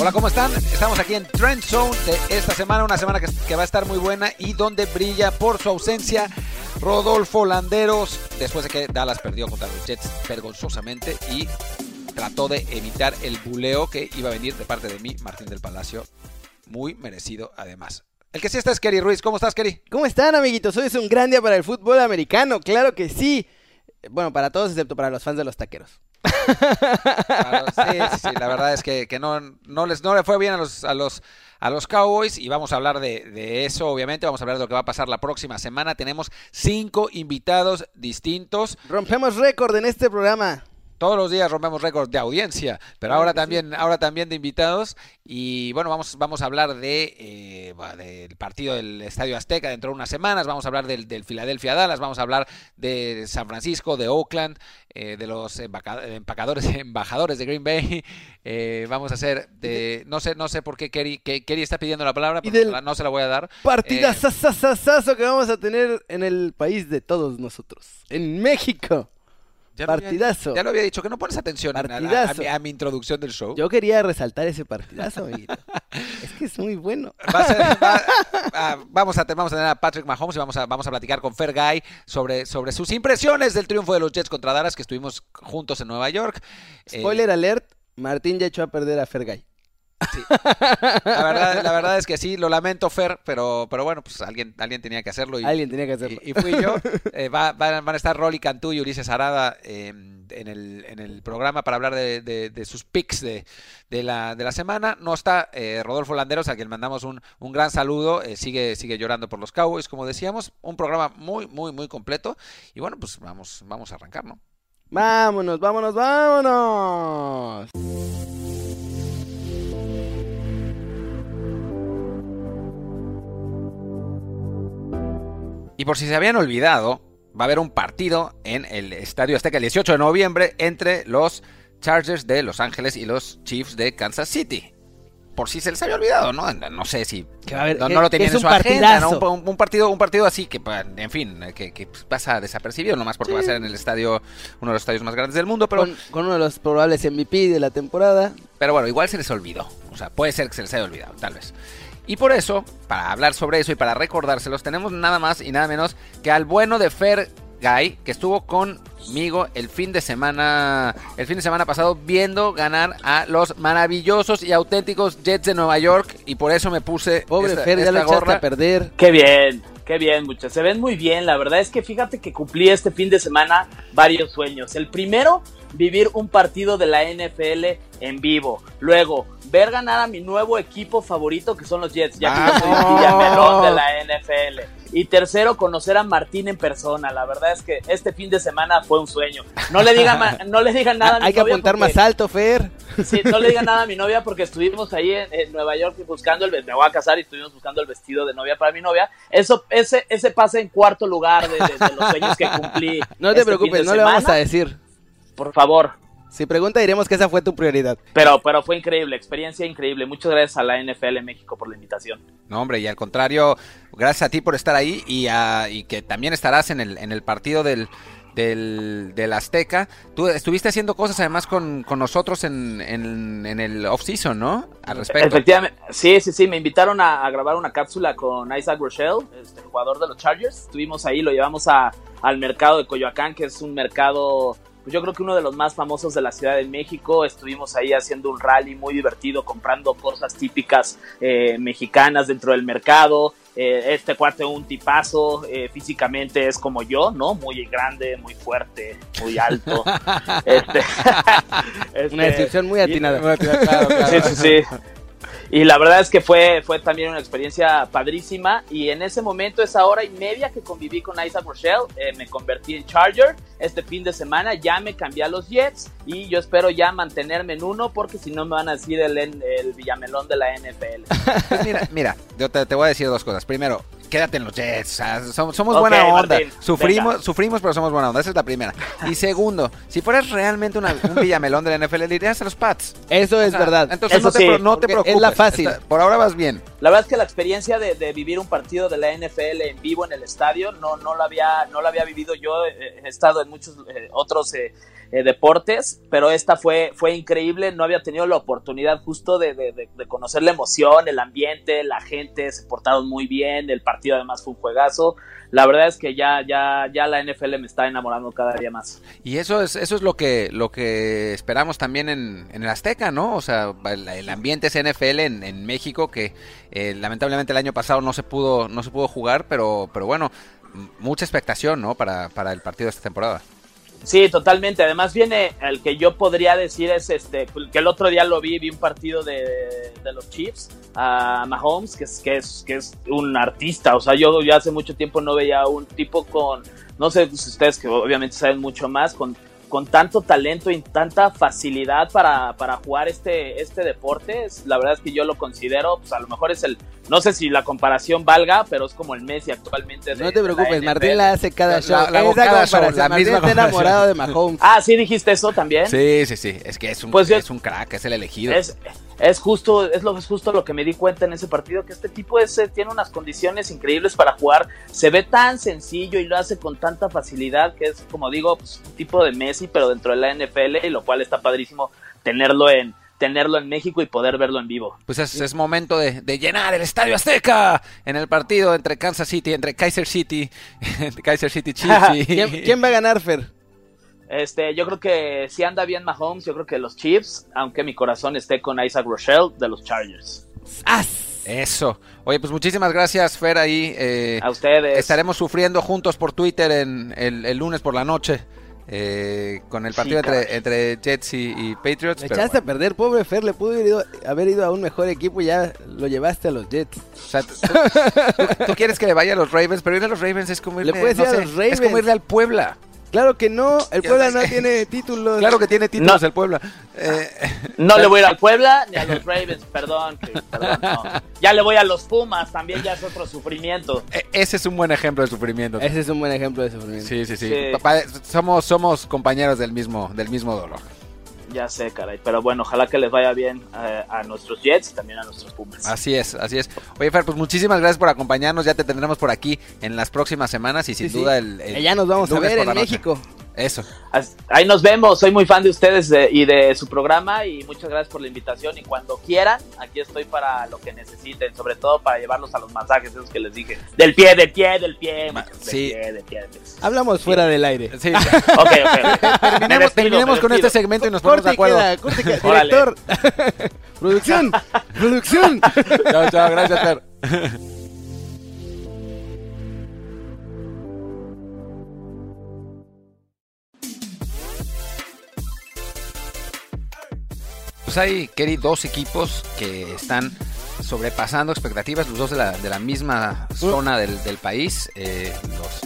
Hola, ¿cómo están? Estamos aquí en Trend Zone de esta semana, una semana que, va a estar muy buena y donde brilla por su ausencia Rodolfo Landeros, después de que Dallas perdió contra los Jets vergonzosamente y trató de evitar el buleo que iba a venir de parte de mí, Martín del Palacio. Muy merecido, además. El que sí está es Kerry Ruiz. ¿Cómo estás, Kerry? ¿Cómo están, amiguitos? Hoy es un gran día para el fútbol americano, claro que sí. Bueno, para todos excepto para los fans de los taqueros. Sí, la verdad es que, no, les, no le fue bien a los, a los, a los Cowboys y vamos a hablar de, eso, obviamente, vamos a hablar de lo que va a pasar la próxima semana. Tenemos cinco invitados distintos. Rompemos récord en este programa. Todos los días rompemos récord de audiencia, pero ahora también, ahora también de invitados. Y bueno, vamos, vamos a hablar de, eh, del partido del Estadio Azteca dentro de unas semanas. Vamos a hablar del, del Philadelphia Dallas, vamos a hablar de San Francisco, de Oakland, eh, de los empacadores, embajadores de Green Bay. Eh, vamos a hacer de, no sé, no sé por qué Kerry, que, Kerry está pidiendo la palabra, pero no se la voy a dar. Partida eh, que vamos a tener en el país de todos nosotros, en México. Ya partidazo. Había, ya lo había dicho, que no pones atención a, a, a, mi, a, mi, introducción del show. Yo quería resaltar ese partidazo, amiguito. es que es muy bueno. Va a ser, va, ah, vamos, a, vamos a tener a Patrick Mahomes y vamos a, vamos a platicar con Fergay sobre, sobre sus impresiones del triunfo de los Jets contra Dallas, que estuvimos juntos en Nueva York. Spoiler eh, alert, Martín ya echó a perder a Fergay. Sí. La, verdad, la verdad es que sí, lo lamento, Fer, pero, pero bueno, pues alguien, alguien tenía que hacerlo. Y, alguien tenía que hacerlo. Y, y fui yo. Eh, va, van a estar Rolly Cantú y Ulises Arada eh, en, el, en el programa para hablar de, de, de sus picks de, de, la, de la semana. No está eh, Rodolfo Landeros, a quien mandamos un, un gran saludo. Eh, sigue, sigue llorando por los Cowboys, como decíamos. Un programa muy, muy, muy completo. Y bueno, pues vamos, vamos a arrancar, ¿no? Vámonos, vámonos, vámonos. Por si se habían olvidado, va a haber un partido en el Estadio Azteca el 18 de noviembre entre los Chargers de Los Ángeles y los Chiefs de Kansas City. Por si se les había olvidado, ¿no? No sé si no, no, lo tenían en su agenda, ¿no? un, un, partido, un partido así que, en fin, que, que pasa desapercibido, nomás porque sí. va a ser en el estadio, uno de los estadios más grandes del mundo, pero con, con, uno de los probables MVP de la temporada. Pero bueno, igual se les olvidó, o sea, puede ser que se les haya olvidado, tal vez. Y por eso, para hablar sobre eso y para recordárselos, tenemos nada más y nada menos que al bueno de Fer Guy, que estuvo conmigo el fin de semana, el fin de semana pasado viendo ganar a los maravillosos y auténticos Jets de Nueva York y por eso me puse pobre esta, Fer, ya esta lo gorra a perder. Qué bien. Qué bien, muchachos. Se ven muy bien. La verdad es que fíjate que cumplí este fin de semana varios sueños. El primero, vivir un partido de la NFL en vivo. Luego, ver ganar a mi nuevo equipo favorito que son los Jets, ya que yo soy el Villamelón de la NFL. Y tercero, conocer a Martín en persona. La verdad es que este fin de semana fue un sueño. No le digan, no le digan nada a mi Hay que apuntar porque, más alto, Fer. Sí, no le digan nada a mi novia porque estuvimos ahí en, en, Nueva York buscando el me voy a casar y estuvimos buscando el vestido de novia para mi novia. Eso, ese, ese pasa en cuarto lugar de, de, de los sueños que cumplí. No te este preocupes, no semana. le vamos a decir. Por favor. Si pregunta, diremos que esa fue tu prioridad. Pero, pero fue increíble, experiencia increíble. Muchas gracias a la NFL México por la invitación. No, hombre, y al contrario, gracias a ti por estar ahí y, a, y que también estarás en el, en el partido del, del, del, Azteca. Tú estuviste haciendo cosas además con, con nosotros en, en, en el off-season, ¿no? Al respecto. Efectivamente, sí, sí, sí, me invitaron a, a grabar una cápsula con Isaac Rochelle, este, jugador de los Chargers. Estuvimos ahí, lo llevamos a, al mercado de Coyoacán, que es un mercado pues yo creo que uno de los más famosos de la Ciudad de México. Estuvimos ahí haciendo un rally muy divertido, comprando cosas típicas eh, mexicanas dentro del mercado. Eh, este cuarto un tipazo, eh, físicamente es como yo, ¿no? Muy grande, muy fuerte, muy alto. este, este, Una descripción muy atinada. Y, claro, claro. Sí, sí, sí. Y la verdad es que fue, fue también una experiencia padrísima. Y en ese momento, esa hora y media que conviví con Isaac Rochelle, eh, me convertí en Charger. Este fin de semana ya me cambié a los Jets. Y yo espero ya mantenerme en uno, porque si no me van a decir el, el Villamelón de la NFL. Pues mira, mira, yo te, te voy a decir dos cosas. Primero, quédate en los Jets. O sea, somos, somos okay, buena onda. Martín, sufrimos, venga. sufrimos, pero somos buena onda. Esa es la primera. Y segundo, si fueras realmente una, un villamelón de la NFL, le irías a los Pats. Eso es o sea, verdad. Entonces Eso no, te, sí, no te preocupes. Es la fácil. Está, por ahora vas bien. La verdad es que la experiencia de, de, vivir un partido de la NFL en vivo en el estadio no, no, la, había, no la había vivido yo. He estado en muchos eh, otros. Eh, eh, deportes, pero esta fue, fue increíble, no había tenido la oportunidad justo de, de, conocer la emoción, el ambiente, la gente, se portaron muy bien, el partido además fue un juegazo, la verdad es que ya, ya, ya la NFL me está enamorando cada día más. Y eso es, eso es lo que, lo que esperamos también en, en el Azteca, ¿no? O sea, el, el ambiente es NFL en, en México, que eh, lamentablemente el año pasado no se pudo, no se pudo jugar, pero, pero bueno, mucha expectación, ¿no? Para, para el partido de esta temporada. Sí, totalmente. Además viene el que yo podría decir es este, que el otro día lo vi, vi un partido de, de los Chiefs a Mahomes, que es, que es, que es un artista. O sea, yo ya hace mucho tiempo no veía un tipo con, no sé ustedes que obviamente saben mucho más, con con tanto talento y tanta facilidad para, para jugar este, este deporte. la verdad es que yo lo considero, pues a lo mejor es el, no sé si la comparación valga, pero es como el Messi actualmente. no te preocupes, Martín la hace cada show. La, la, cada show, la Martín está enamorado de Mahomes. Ah, sí dijiste eso también. Sí, sí, sí, es que es un, pues es un crack, es el elegido. Es, es justo, es lo es justo lo que me di cuenta en ese partido, que este tipo es, tiene unas condiciones increíbles para jugar, se ve tan sencillo y lo hace con tanta facilidad que es, como digo, pues, un tipo de Messi, pero dentro de la NFL, y lo cual está padrísimo tenerlo en, tenerlo en México y poder verlo en vivo. Pues es, momento de, llenar el Estadio Azteca en el partido entre Kansas City, entre Kaiser City, Kaiser City Chiefs. ¿Quién, ¿Quién va a ganar, Fer? Este, yo creo que si anda bien Mahomes, yo creo que los Chiefs, aunque mi corazón esté con Isaac Rochelle de los Chargers. Eso. Oye, pues muchísimas gracias, Fer, ahí. Eh, a ustedes. Estaremos sufriendo juntos por Twitter en el, lunes por la noche. Eh, con el partido entre, Jets y, Patriots. Me echaste a perder, pobre Fer, le pudo haber ido, a un mejor equipo y ya lo llevaste a los Jets. O sea, tú, quieres que le vaya a los Ravens, pero ir a los Ravens es como irle, es como irle al Puebla. Claro que no, el Puebla no tiene títulos. Claro que tiene títulos el Puebla. Eh, no le voy a ir al Puebla ni a los Ravens, perdón. Ya le voy a los Pumas, también ya es otro sufrimiento. E, ese es un buen ejemplo de sufrimiento. Ese es un buen ejemplo de sufrimiento. Sí, sí, sí. somos, somos compañeros del mismo, del mismo dolor. Ya sé, caray. Pero bueno, ojalá que les vaya bien eh, a nuestros Jets y también a nuestros Pumas. Así es, así es. Oye, Fer, pues muchísimas gracias por acompañarnos. Ya te tendremos por aquí en las próximas semanas y sin duda el, Ya nos vamos a ver en México. Eso. Ahí nos vemos. Soy muy fan de ustedes y de su programa y muchas gracias por la invitación. Y cuando quieran, aquí estoy para lo que necesiten, sobre todo para llevarlos a los masajes, esos que les dije. Del pie, del pie, del pie. sí. Del pie, Hablamos fuera del aire. Sí. ok, ok. Terminemos, con este segmento y nos ponemos de acuerdo. director. producción. producción. chao, chao. Gracias, Fer. Pues hay, Kerry, dos equipos que están sobrepasando expectativas, los dos de la, de la misma zona del, del país, eh,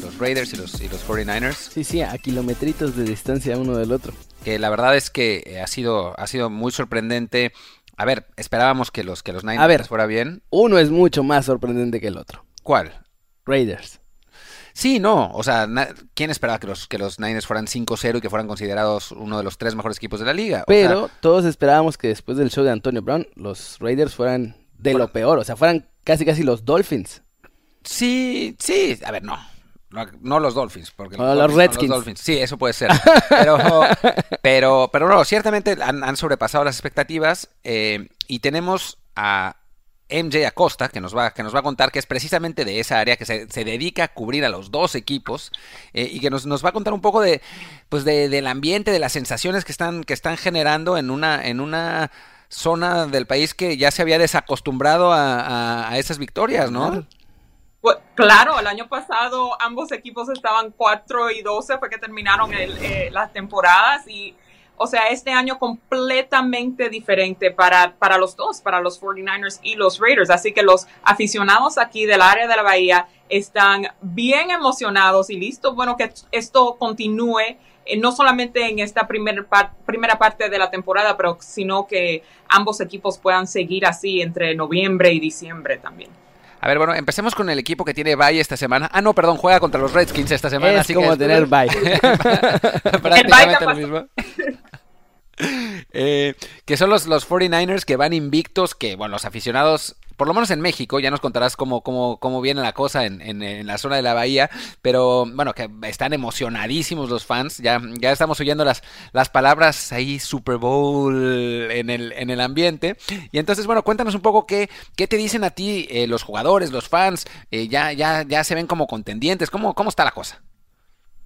los, Raiders y los, y los 49ers. Sí, sí, a kilometritos de distancia uno del otro. Que la verdad es que eh, ha sido, ha sido muy sorprendente. A ver, esperábamos que los, que los Niners a ver, fuera bien. Uno es mucho más sorprendente que el otro. ¿Cuál? Raiders. Sí, no, o sea, ¿quién esperaba que los, que los Niners fueran 5-0 y que fueran considerados uno de los tres mejores equipos de la liga? Pero todos esperábamos que después del show de Antonio Brown, los Raiders fueran de lo peor, o sea, fueran casi casi los Dolphins. Sí, sí, a ver, no. No, los Dolphins, porque los, Redskins. Sí, eso puede ser. Pero, pero, pero no, ciertamente han, sobrepasado las expectativas eh, y tenemos a MJ Acosta, que nos va, que nos va a contar que es precisamente de esa área, que se, dedica a cubrir a los dos equipos eh, y que nos, nos, va a contar un poco de, pues de, del ambiente, de las sensaciones que están, que están generando en una, en una zona del país que ya se había desacostumbrado a, a, esas victorias, ¿no? Pues, claro, el año pasado ambos equipos estaban 4 y 12, fue que terminaron el, eh, las temporadas y o sea, este año completamente diferente para, para los dos, para los 49ers y los Raiders. Así que los aficionados aquí del área de la Bahía están bien emocionados y listos, bueno, que esto continúe eh, no solamente en esta primer primera parte de la temporada, pero sino que ambos equipos puedan seguir así entre noviembre y diciembre también. A ver, bueno, empecemos con el equipo que tiene bye esta semana. Ah, no, perdón, juega contra los Redskins esta semana. Es así como que tener bye. Prácticamente lo mismo. Eh, que son los, los 49ers que van invictos, que bueno, los aficionados por lo menos en México, ya nos contarás cómo, cómo, cómo viene la cosa en, la zona de la bahía, pero bueno, que están emocionadísimos los fans, ya, ya estamos oyendo las, las palabras ahí Super Bowl en el, en el ambiente. Y entonces, bueno, cuéntanos un poco qué, qué te dicen a ti eh, los jugadores, los fans, eh, ya, ya, ya se ven como contendientes, ¿cómo, cómo está la cosa?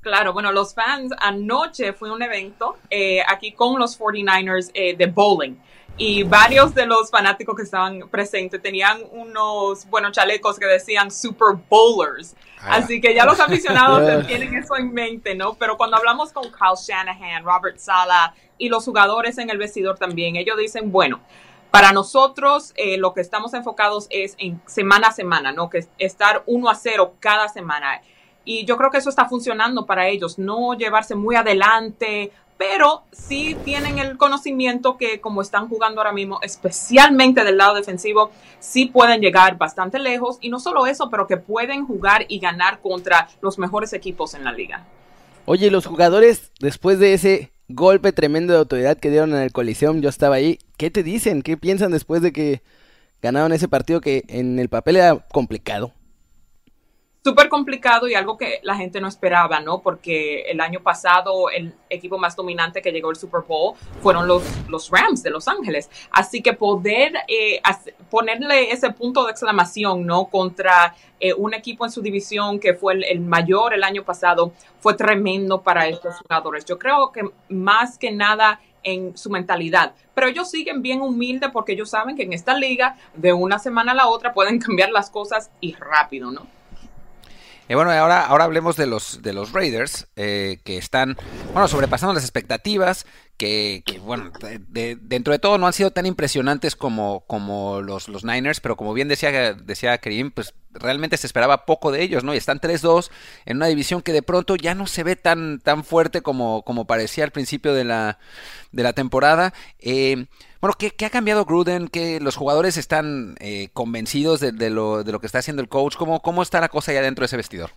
Claro, bueno, los fans, anoche fue un evento eh, aquí con los 49ers de bowling y varios de los fanáticos que estaban presentes tenían unos, buenos chalecos que decían Super Bowlers. Ah. Así que ya los aficionados tienen eso en mente, ¿no? Pero cuando hablamos con Kyle Shanahan, Robert Sala y los jugadores en el vestidor también, ellos dicen, bueno, para nosotros eh, lo que estamos enfocados es en semana a semana, ¿no? Que estar uno a cero cada semana. Y yo creo que eso está funcionando para ellos, no llevarse muy adelante, pero sí tienen el conocimiento que como están jugando ahora mismo, especialmente del lado defensivo, sí pueden llegar bastante lejos y no solo eso, pero que pueden jugar y ganar contra los mejores equipos en la liga. Oye, los jugadores después de ese golpe tremendo de autoridad que dieron en el Coliseum, yo estaba ahí, ¿qué te dicen? ¿Qué piensan después de que ganaron ese partido que en el papel era complicado? Súper complicado y algo que la gente no esperaba, ¿no? Porque el año pasado el equipo más dominante que llegó al Super Bowl fueron los, los Rams de Los Ángeles. Así que poder eh, ponerle ese punto de exclamación, ¿no? Contra eh, un equipo en su división que fue el, mayor el año pasado fue tremendo para estos jugadores. Yo creo que más que nada en su mentalidad. Pero ellos siguen bien humildes porque ellos saben que en esta liga, de una semana a la otra, pueden cambiar las cosas y rápido, ¿no? Y bueno, ahora, ahora hablemos de los, de los Raiders, eh, que están, bueno, sobrepasando las expectativas, que, bueno, dentro de todo no han sido tan impresionantes como, como los, los Niners, pero como bien decía, decía Karim, pues realmente se esperaba poco de ellos, ¿no? Y están 3-2 en una división que de pronto ya no se ve tan, tan fuerte como, como parecía al principio de la, de la temporada. Eh, bueno, ¿qué, ¿qué, ha cambiado Gruden? ¿Que los jugadores están eh, convencidos de, de, lo, de lo que está haciendo el coach? ¿Cómo, ¿Cómo está la cosa ya dentro de ese vestidor?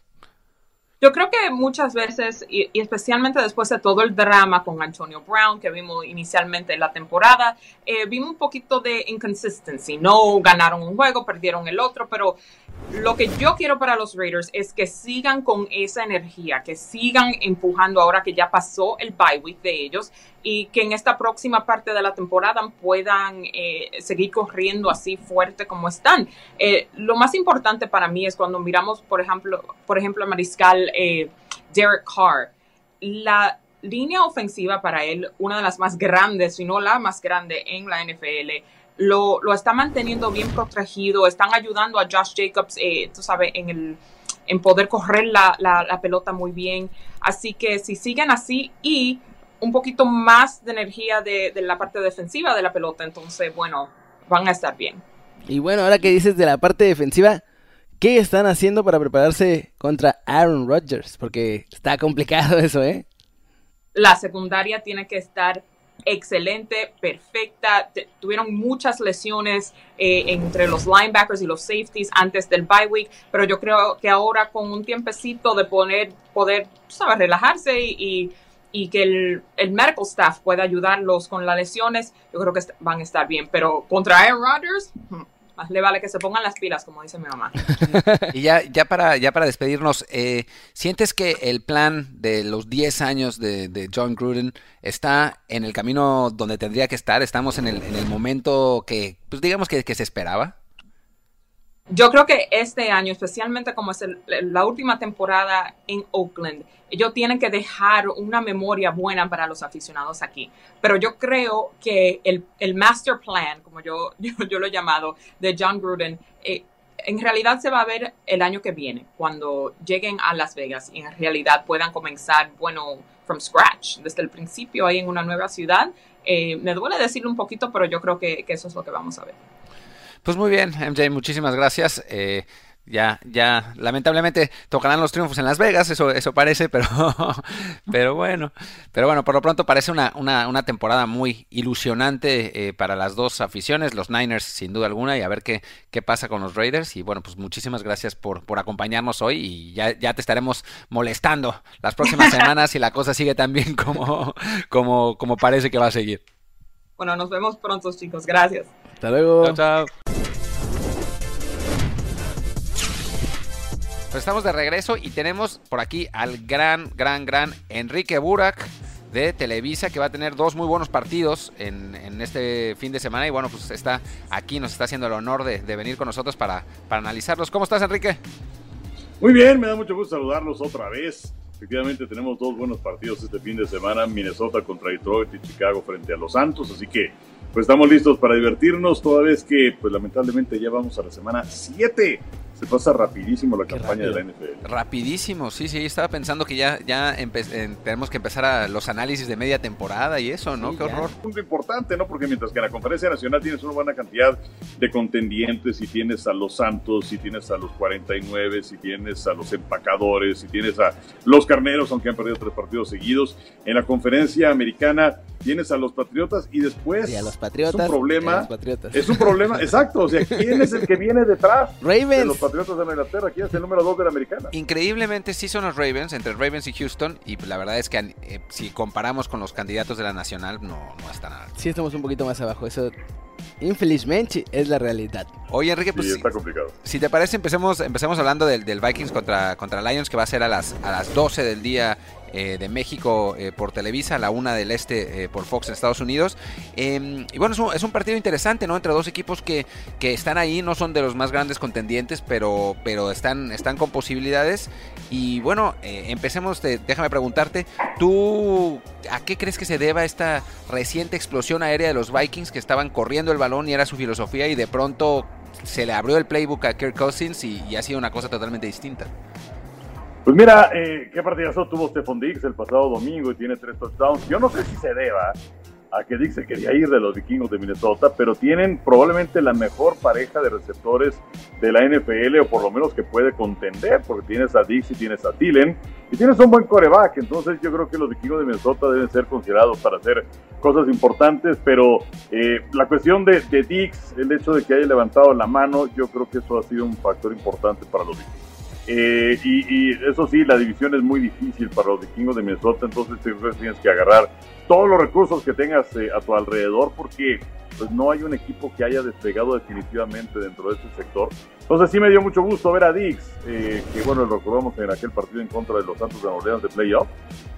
Yo creo que muchas veces, y, especialmente después de todo el drama con Antonio Brown que vimos inicialmente en la temporada, eh, vimos un poquito de inconsistency. No ganaron un juego, perdieron el otro, pero lo que yo quiero para los Raiders es que sigan con esa energía, que sigan empujando ahora que ya pasó el bye week de ellos y que en esta próxima parte de la temporada puedan eh, seguir corriendo así fuerte como están. Eh, lo más importante para mí es cuando miramos, por ejemplo, por ejemplo, a Mariscal eh, Derek Carr, la línea ofensiva para él, una de las más grandes, si no la más grande en la NFL, lo, lo está manteniendo bien protegido, están ayudando a Josh Jacobs, tú sabes, en el en poder correr la, la, la pelota muy bien. Así que si siguen así y un poquito más de energía de, la parte defensiva de la pelota, entonces, bueno, van a estar bien. Y bueno, ahora que dices de la parte defensiva, ¿qué están haciendo para prepararse contra Aaron Rodgers? Porque está complicado eso, ¿eh? La secundaria tiene que estar excelente, perfecta. tuvieron muchas lesiones eh, entre los linebackers y los safeties antes del bye week, pero yo creo que ahora con un tiempecito de poner, poder, ¿sabes?, relajarse y y que el, el, medical staff pueda ayudarlos con las lesiones, yo creo que van a estar bien. Pero contra Aaron Rodgers, hmm, le vale que se pongan las pilas, como dice mi mamá. y ya, ya, para, ya para despedirnos, eh, ¿sientes que el plan de los 10 años de, John Gruden está en el camino donde tendría que estar? ¿Estamos en el, en el momento que, pues digamos que, que se esperaba? Yo creo que este año, especialmente como es la última temporada en Oakland, ellos tienen que dejar una memoria buena para los aficionados aquí. Pero yo creo que el, el master plan, como yo, yo, lo he llamado, de John Gruden, eh, en realidad se va a ver el año que viene, cuando lleguen a Las Vegas y en realidad puedan comenzar, bueno, from scratch, desde el principio ahí en una nueva ciudad. Eh, me duele decirlo un poquito, pero yo creo que eso es lo que vamos a ver. Pues muy bien, MJ, muchísimas gracias. Eh, ya, ya, lamentablemente tocarán los triunfos en Las Vegas, eso, eso parece, pero, pero bueno, pero bueno, por lo pronto parece una, una, una temporada muy ilusionante eh, para las dos aficiones, los Niners sin duda alguna, y a ver qué, qué pasa con los Raiders. Y bueno, pues muchísimas gracias por, por acompañarnos hoy y ya, ya te estaremos molestando las próximas semanas si la cosa sigue tan bien como, como, como parece que va a seguir. Bueno, nos vemos pronto, chicos. Gracias. Hasta luego. Chao, chao. Estamos de regreso y tenemos por aquí al gran, gran, gran Enrique Burak de Televisa que va a tener dos muy buenos partidos en, este fin de semana y bueno, pues está aquí, nos está haciendo el honor de, de venir con nosotros para, para analizarlos. ¿Cómo estás, Enrique? Muy bien, me da mucho gusto saludarlos otra vez. Efectivamente tenemos dos buenos partidos este fin de semana, Minnesota contra Detroit y Chicago frente a los Santos, así que pues estamos listos para divertirnos, toda vez que pues lamentablemente ya vamos a la semana 7 se pasa rapidísimo la Qué campaña rápido. de la NFL. Rapidísimo, sí, sí, estaba pensando que ya, ya eh, tenemos que empezar a los análisis de media temporada y eso, ¿no? Sí, Qué ya. horror. punto importante, ¿no? Porque mientras que en la conferencia nacional tienes una buena cantidad de contendientes, y tienes a los Santos, si tienes a los 49, si tienes a los empacadores, si tienes a los carneros, aunque han perdido tres partidos seguidos, en la conferencia americana tienes a los Patriotas y después Y a los Patriotas. es un y problema. los Patriotas. Es un problema, exacto. O sea, ¿quién es el que viene detrás de los Ravens. Patriotas de Inglaterra? ¿Quién es el número dos de la americana? Increíblemente sí son los Ravens, entre Ravens y Houston, y la verdad es que eh, si comparamos con los candidatos de la nacional, no, no está nada. Sí, estamos un poquito más abajo. Eso, infelizmente, es la realidad. Oye, Enrique, pues Sí, si, está complicado. si te parece, empecemos, empecemos hablando del, del Vikings contra, contra Lions, que va a ser a las, a las 12 del día eh, de México eh, por Televisa, la 1 del Este eh, por Fox en Estados Unidos. Eh, y bueno, es un, partido interesante, ¿no? Entre dos equipos que, que están ahí, no son de los más grandes contendientes, pero, pero están, están con posibilidades. Y bueno, empecemos, déjame preguntarte, ¿tú a qué crees que se deba esta reciente explosión aérea de los Vikings que estaban corriendo el balón y era su filosofía y de pronto se le abrió el playbook a Kirk Cousins y ha sido una cosa totalmente distinta? Pues mira, eh, qué partidazo tuvo Stephon Diggs el pasado domingo y tiene tres touchdowns. Yo no sé si se deba a que Diggs se quería ir de los vikingos de Minnesota, pero tienen probablemente la mejor pareja de receptores de la NFL, o por lo menos que puede contender, porque tienes a Diggs y tienes a Thielen, y tienes un buen coreback. Entonces yo creo que los vikingos de Minnesota deben ser considerados para hacer cosas importantes, pero eh, la cuestión de, de Diggs, el hecho de que haya levantado la mano, yo creo que eso ha sido un factor importante para los vikingos. Eh, y, y eso sí, la división es muy difícil para los vikingos de Minnesota, entonces tienes que agarrar todos los recursos que tengas eh, a tu alrededor porque pues no hay un equipo que haya despegado definitivamente dentro de este sector. Entonces sí me dio mucho gusto ver a Dix, eh, que bueno, lo recordamos en aquel partido en contra de los Santos de Orleans de playoff,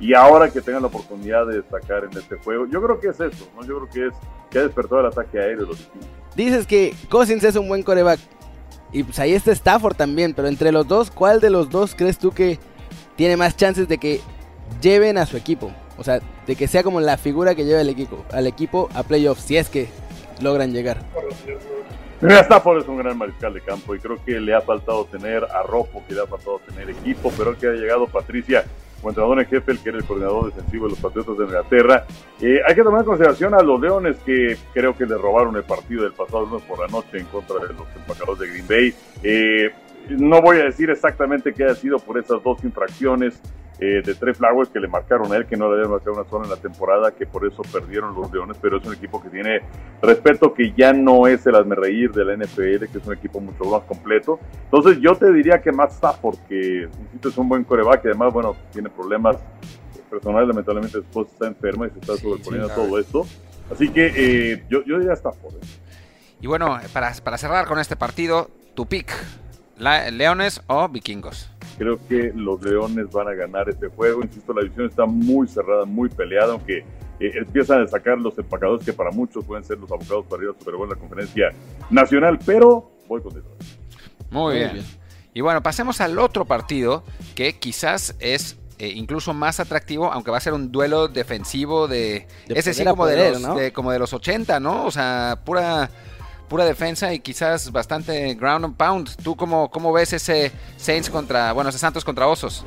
y ahora que tengan la oportunidad de destacar en este juego, yo creo que es eso, ¿no? yo creo que es que ha despertado el ataque aéreo de los vikingos. Dices que Cousins es un buen coreback. Y pues ahí está Stafford también. Pero entre los dos, ¿cuál de los dos crees tú que tiene más chances de que lleven a su equipo? O sea, de que sea como la figura que lleva el equipo, al equipo a playoffs, si es que logran llegar. Stafford es un gran mariscal de campo y creo que le ha faltado tener arrojo, que le ha faltado tener equipo, pero que ha llegado Patricia, como entrenador en jefe, el que era el coordinador defensivo de los Patriotas de Inglaterra. Eh, hay que tomar en consideración a los Leones que creo que le robaron el partido del pasado lunes por la noche en contra de los empacadores de Green Bay. Eh, no voy a decir exactamente qué ha sido por esas dos infracciones eh, de Trey Flowers que le marcaron a él, que no le habían marcado una sola en la temporada, que por eso perdieron los Leones, pero es un equipo que tiene respeto, que ya no es el reír de la NFL, que es un equipo mucho más completo. Entonces yo te diría que más Stafford, que insisto, es un buen coreback, y además, bueno, tiene problemas personales, lamentablemente su esposa está enferma y se está Sí, sobreponiendo sí, a todo esto. Así que eh, yo, yo diría Stafford. Y bueno, para, para cerrar con este partido, tu pick, la- Leones o Vikingos. Creo que los Leones van a ganar este juego. Insisto, la división está muy cerrada, muy peleada, aunque eh, empiezan a sacar los empacadores que para muchos pueden ser los abogados para ir a Super Bowl en la conferencia nacional, pero voy con Detroit. Muy, Muy bien. bien. Y bueno, pasemos al otro partido que quizás es eh, incluso más atractivo, aunque va a ser un duelo defensivo de... De ese sí poder como, de los, ¿no? de- como de los 80, ¿no? O sea, pura, pura defensa y quizás bastante ground and pound. ¿Tú cómo, cómo ves ese Saints contra... Bueno, ese Santos contra Osos?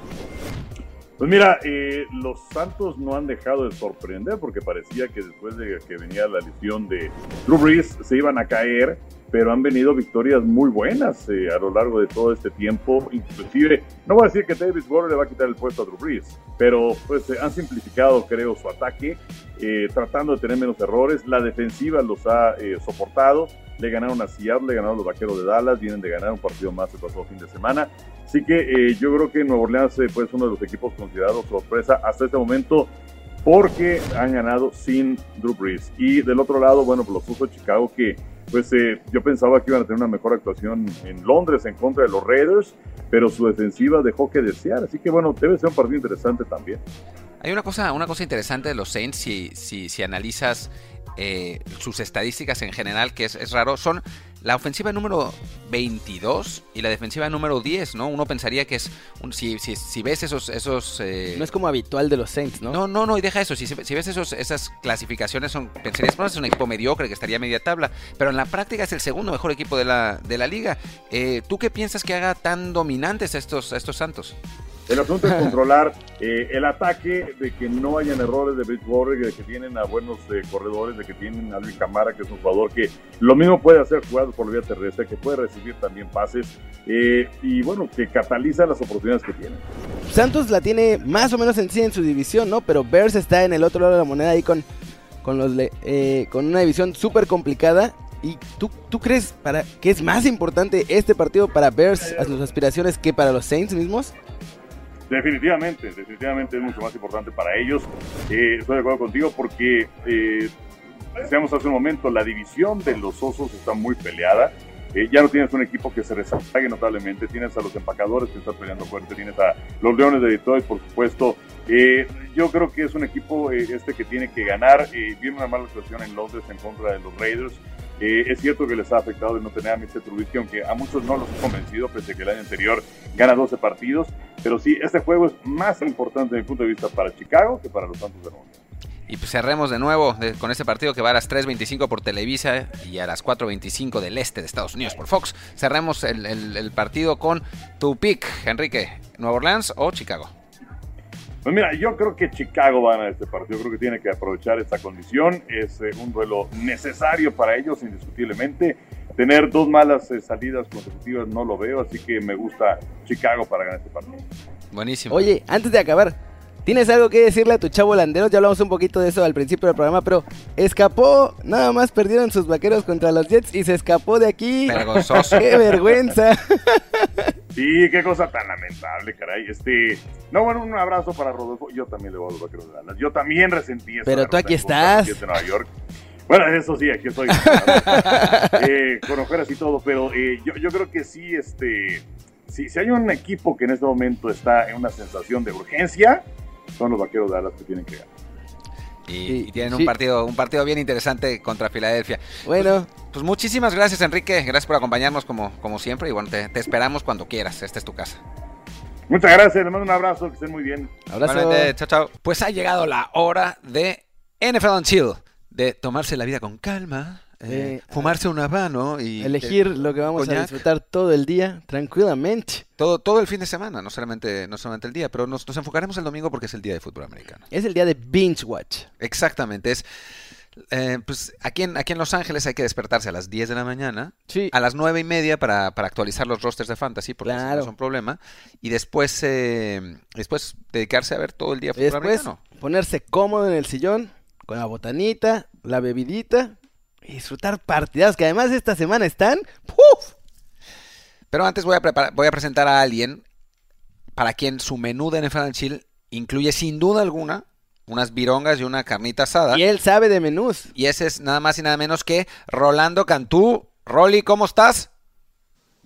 Pues mira, eh, los Santos no han dejado de sorprender porque parecía que después de que venía la lesión de Drew Brees se iban a caer, pero han venido victorias muy buenas eh, a lo largo de todo este tiempo. Inclusive, no voy a decir que David Warner le va a quitar el puesto a Drew Brees, pero pues eh, han simplificado, creo, su ataque, eh, tratando de tener menos errores. La defensiva los ha eh, soportado. Le ganaron a Seattle, le ganaron a los Vaqueros de Dallas, vienen de ganar un partido más el pasado fin de semana. Así que eh, yo creo que Nueva Orleans eh, pues, es uno de los equipos considerados sorpresa hasta este momento porque han ganado sin Drew Brees. Y del otro lado, bueno, pues los de Chicago que pues eh, yo pensaba que iban a tener una mejor actuación en Londres en contra de los Raiders, pero su defensiva dejó que desear. Así que bueno, debe ser un partido interesante también. Hay una cosa, una cosa interesante de los Saints si, si, si analizas eh, sus estadísticas en general, que es, es, raro, son la ofensiva número 22 y la defensiva número 10, ¿no? Uno pensaría que es, un, si, si, si, ves esos... esos eh... No es como habitual de los Saints, ¿no? No, no, no, y deja eso, si, si ves esos, esas clasificaciones, son, pensarías, bueno, es un equipo mediocre que estaría a media tabla, pero en la práctica es el segundo mejor equipo de la, de la liga. Eh, ¿Tú qué piensas que haga tan dominantes a estos, a estos Santos? El asunto es controlar eh, el ataque, de que no hayan errores de Bridgewater, de que tienen a buenos eh, corredores, de que tienen a Luis Camara, que es un jugador que lo mismo puede hacer jugadas por vía terrestre, que puede recibir también pases eh, y bueno, que cataliza las oportunidades que tiene. Santos la tiene más o menos en sí en su división, ¿no? Pero Bears está en el otro lado de la moneda ahí con, con, los, con una división súper complicada ¿Y tú, tú crees para que es más importante este partido para Bears a sus aspiraciones que para los Saints mismos? Definitivamente, definitivamente es mucho más importante para ellos. Eh, estoy de acuerdo contigo porque, eh, decíamos hace un momento, la división de los osos está muy peleada. Eh, ya no tienes un equipo que se resaltague notablemente, tienes a los empacadores que están peleando fuerte, tienes a los Leones de Detroit, por supuesto. yo creo que es un equipo este que tiene que ganar. viene una mala situación en Londres en contra de los Raiders. Eh, es cierto que les ha afectado de no tener a Mr. Trubisky, aunque a muchos no los ha convencido, pese a que el año anterior gana 12 partidos. Pero sí, este juego es más importante desde mi punto de vista para Chicago que para los Santos de Nueva y pues cerremos de nuevo con este partido que va a las 3.25 por Televisa y a las 4.25 del este de Estados Unidos por Fox. Cerremos el, el, el partido con tu pick, Enrique. ¿Nueva Orleans o Chicago? Pues mira, yo creo que Chicago va a ganar este partido. Creo que tiene que aprovechar esta condición. Es eh, un duelo necesario para ellos, indiscutiblemente. Tener dos malas eh, salidas consecutivas no lo veo, así que me gusta Chicago para ganar este partido. Buenísimo. Oye, antes de acabar, ¿tienes algo que decirle a tu chavo landero? Ya hablamos un poquito de eso al principio del programa, pero escapó, nada más perdieron sus vaqueros contra los Jets y se escapó de aquí. Vergonzoso. ¡Qué vergüenza! Sí, qué cosa tan lamentable, caray. Este, no, bueno, un abrazo para Rodolfo. Yo también le voy a los vaqueros de Dallas. Yo también resentí eso. Pero tú aquí estás. De Nueva York. Bueno, eso sí, aquí estoy. eh, con ojeras y todo, pero eh, yo, yo, creo que sí, este, si, si hay un equipo que en este momento está en una sensación de urgencia, son los vaqueros de Dallas que tienen que ganar. Y, y, tienen sí. un partido un partido bien interesante contra Filadelfia. Bueno. Pues, pues, muchísimas gracias, Enrique. Gracias por acompañarnos como, como siempre. Y bueno, te, te, esperamos cuando quieras. Esta es tu casa. Muchas gracias. Les mando un abrazo. Que estén muy bien. Abrazo. Chao, chao. Pues ha llegado la hora de NFL on Chill. De tomarse la vida con calma. Eh, fumarse un habano y elegir lo que vamos coñac. a disfrutar todo el día tranquilamente. Todo, todo el fin de semana, no solamente, no solamente el día, pero nos, nos, enfocaremos el domingo porque es el día de fútbol americano. Es el día de binge watch. Exactamente, es eh, pues aquí en, aquí en Los Ángeles hay que despertarse a las 10 de la mañana, sí. a las 9 y media para, para actualizar los rosters de fantasy, porque claro. no es un problema, y después, eh, después dedicarse a ver todo el día fútbol después, americano. Ponerse cómodo en el sillón, con la botanita, la bebidita, y disfrutar partidas que además esta semana están. ¡Puf! Pero antes voy a, preparar, voy a presentar a alguien para quien su menú de NFL Chill incluye sin duda alguna unas virongas y una carnita asada. Y él sabe de menús. Y ese es nada más y nada menos que Rolando Cantú. Rolly, ¿cómo estás?